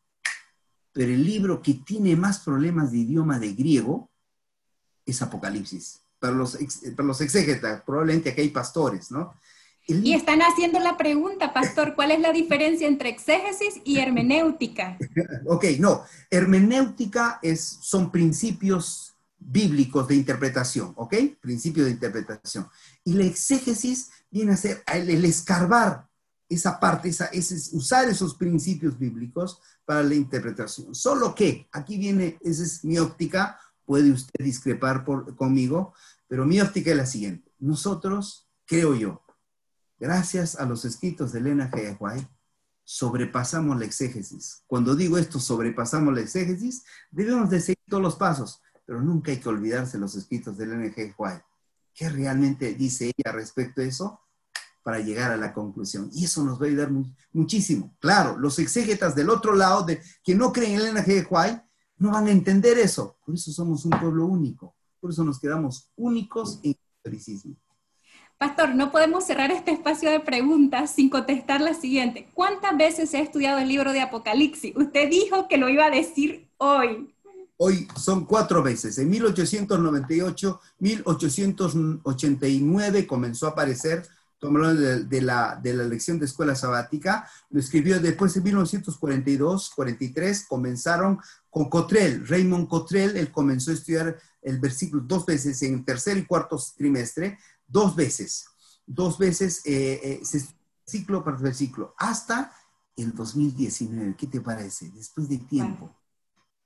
Pero el libro que tiene más problemas de idioma de griego es Apocalipsis. Para los, para los exégetas, probablemente aquí hay pastores, ¿no? Y están haciendo la pregunta, pastor, ¿cuál es la diferencia entre exégesis y hermenéutica? <laughs> ok, no, hermenéutica es, son principios bíblicos de interpretación, ¿ok? Principios de interpretación. Y la exégesis viene a ser el, escarbar esa parte, esa, es usar esos principios bíblicos para la interpretación. Solo que, aquí viene, esa es mi óptica, puede usted discrepar por, conmigo, pero mi óptica es la siguiente. Nosotros, creo yo, Gracias a los escritos de Elena G. White, sobrepasamos la exégesis. Cuando digo esto, sobrepasamos la exégesis, debemos de seguir todos los pasos, pero nunca hay que olvidarse los escritos de Elena G. White. ¿Qué realmente dice ella respecto a eso? Para llegar a la conclusión. Y eso nos va a ayudar muchísimo. Claro, los exégetas del otro lado, que no creen en Elena G. White, no van a entender eso. Por eso somos un pueblo único. Por eso nos quedamos únicos en el historicismo. Pastor, no podemos cerrar este espacio de preguntas sin contestar la siguiente. ¿Cuántas veces se ha estudiado el libro de Apocalipsis? Usted dijo que lo iba a decir hoy. Hoy son cuatro veces. En 1898, 1889 comenzó a aparecer, de, de, la, de la lección de escuela sabática, lo escribió después en 1942, 43, comenzaron con Cotrell, Raymond Cotrell, él comenzó a estudiar el versículo dos veces en tercer y cuarto trimestre, dos veces, dos veces eh, eh ciclo por versículo, hasta el 2019. ¿Qué te parece? Después de tiempo.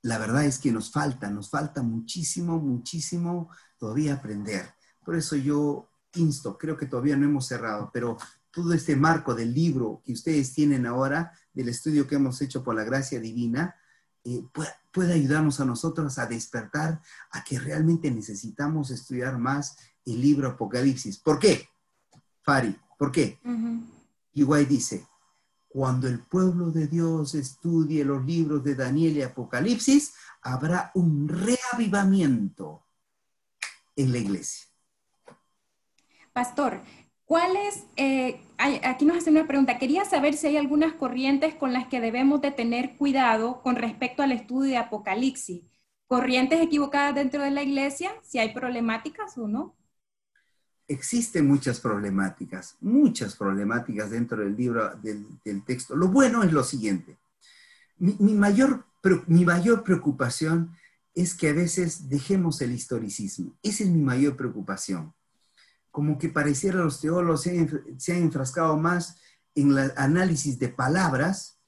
La verdad es que nos falta, nos falta muchísimo, muchísimo todavía aprender. Por eso yo insto, creo que todavía no hemos cerrado, pero todo este marco del libro que ustedes tienen ahora, del estudio que hemos hecho por la gracia divina, eh, puede ayudarnos a nosotros a despertar a que realmente necesitamos estudiar más el libro Apocalipsis. ¿Por qué? Fari, ¿por qué? Igual dice, cuando el pueblo de Dios estudie los libros de Daniel y Apocalipsis, habrá un reavivamiento en la iglesia. Pastor, ¿cuáles, eh, aquí nos hacen una pregunta, quería saber si hay algunas corrientes con las que debemos de tener cuidado con respecto al estudio de Apocalipsis. ¿Corrientes equivocadas dentro de la iglesia? Si hay problemáticas o no existen muchas problemáticas, muchas problemáticas dentro del libro, del, texto. Lo bueno es lo siguiente. Mi, mayor, mi mayor preocupación es que a veces dejemos el historicismo. Esa es mi mayor preocupación. Como que pareciera los teólogos se han, se enfrascado más en el análisis de palabras,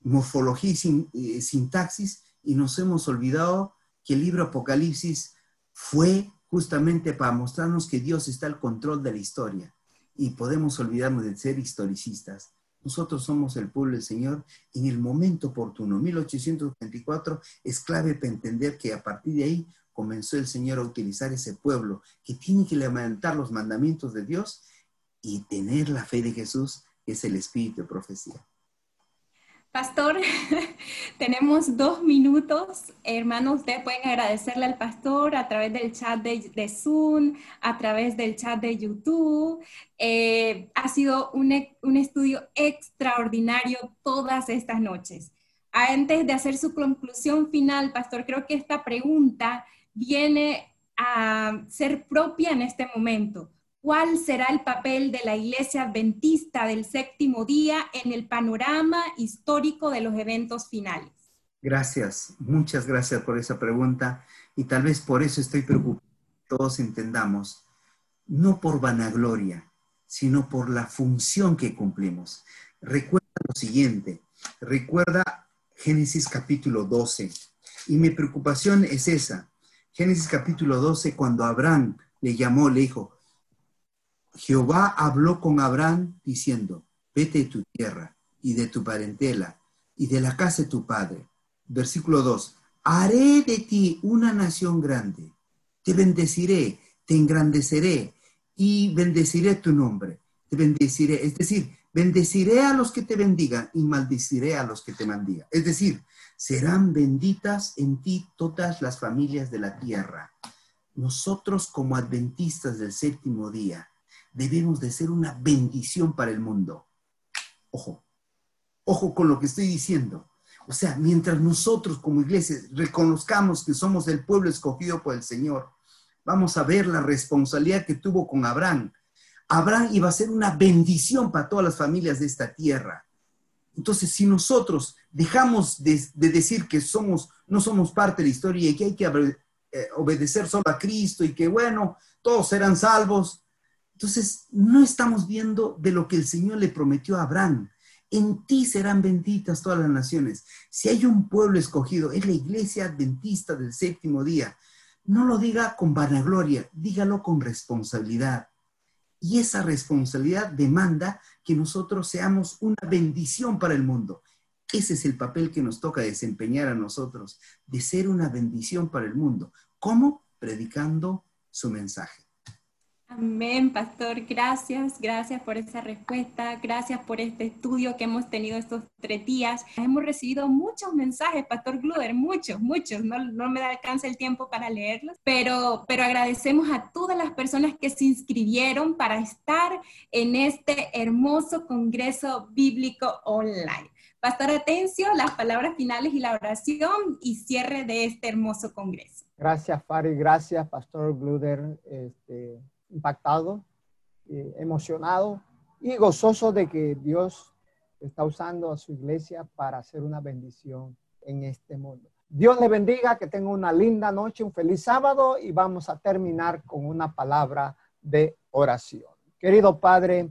morfología y eh, sintaxis, y nos hemos olvidado que el libro Apocalipsis fue justamente para mostrarnos que Dios está al control de la historia y podemos olvidarnos de ser historicistas. Nosotros somos el pueblo del Señor en el momento oportuno. 1824 es clave para entender que a partir de ahí comenzó el Señor a utilizar ese pueblo que tiene que levantar los mandamientos de Dios y tener la fe de Jesús, que es el espíritu de profecía. Pastor, <laughs> tenemos dos minutos. Hermanos, ustedes pueden agradecerle al pastor a través del chat de, Zoom, a través del chat de YouTube. Eh, ha sido un, un estudio extraordinario todas estas noches. Antes de hacer su conclusión final, pastor, creo que esta pregunta viene a ser propia en este momento. ¿Cuál será el papel de la Iglesia Adventista del séptimo día en el panorama histórico de los eventos finales? Gracias, muchas gracias por esa pregunta y tal vez por eso estoy preocupado. Todos entendamos, no por vanagloria, sino por la función que cumplimos. Recuerda lo siguiente, recuerda Génesis capítulo 12 y mi preocupación es esa. Génesis capítulo 12, cuando Abraham le llamó, le dijo, Jehová habló con Abraham diciendo, vete de tu tierra y de tu parentela y de la casa de tu padre. Versículo 2, haré de ti una nación grande, te bendeciré, te engrandeceré y bendeciré tu nombre, te bendeciré, es decir, bendeciré a los que te bendigan y maldeciré a los que te maldigan. Es decir, serán benditas en ti todas las familias de la tierra. Nosotros como adventistas del séptimo día, debemos de ser una bendición para el mundo. Ojo, ojo con lo que estoy diciendo. O sea, mientras nosotros como iglesia reconozcamos que somos el pueblo escogido por el Señor, vamos a ver la responsabilidad que tuvo con Abraham. Abraham iba a ser una bendición para todas las familias de esta tierra. Entonces, si nosotros dejamos de, decir que somos, no somos parte de la historia y que hay que eh, obedecer solo a Cristo y que, bueno, todos serán salvos, entonces, no estamos viendo de lo que el Señor le prometió a Abraham. En ti serán benditas todas las naciones. Si hay un pueblo escogido, es la iglesia adventista del séptimo día. No lo diga con vanagloria, dígalo con responsabilidad. Y esa responsabilidad demanda que nosotros seamos una bendición para el mundo. Ese es el papel que nos toca desempeñar a nosotros, de ser una bendición para el mundo. ¿Cómo? Predicando su mensaje. Amén, pastor. Gracias, gracias por esa respuesta. Gracias por este estudio que hemos tenido estos tres días. Hemos recibido muchos mensajes, pastor Gluder, muchos, muchos. No, no me alcanza el tiempo para leerlos, pero, pero agradecemos a todas las personas que se inscribieron para estar en este hermoso Congreso Bíblico Online. Pastor Atencio, las palabras finales y la oración y cierre de este hermoso Congreso. Gracias, Fari. Gracias, Pastor Gluder. Este impactado, eh, y gozoso de que Dios está usando a su iglesia para hacer una bendición en este mundo. Dios le bendiga, que tenga una linda noche, un feliz sábado y vamos a terminar con una palabra de oración. Querido Padre,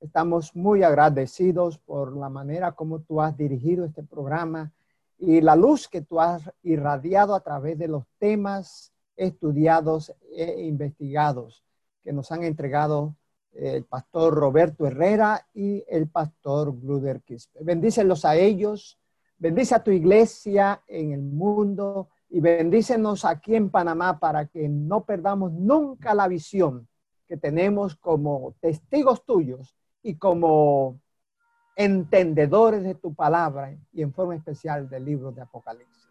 estamos muy agradecidos por la manera como tú has dirigido este programa y la luz que tú has irradiado a través de los temas estudiados e investigados que nos han entregado eh, el pastor Roberto Herrera y el pastor Gluder Quispe. Bendícelos a ellos, bendice a tu iglesia en el mundo y bendícenos aquí en Panamá para que no perdamos nunca la visión que tenemos como testigos tuyos y como entendedores de tu palabra y en forma especial del libro de Apocalipsis.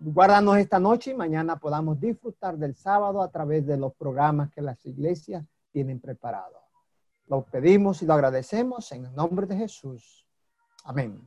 Guárdanos esta noche y mañana podamos disfrutar del sábado a través de los programas que las iglesias tienen preparados. Lo pedimos y lo agradecemos en el nombre de Jesús. Amén.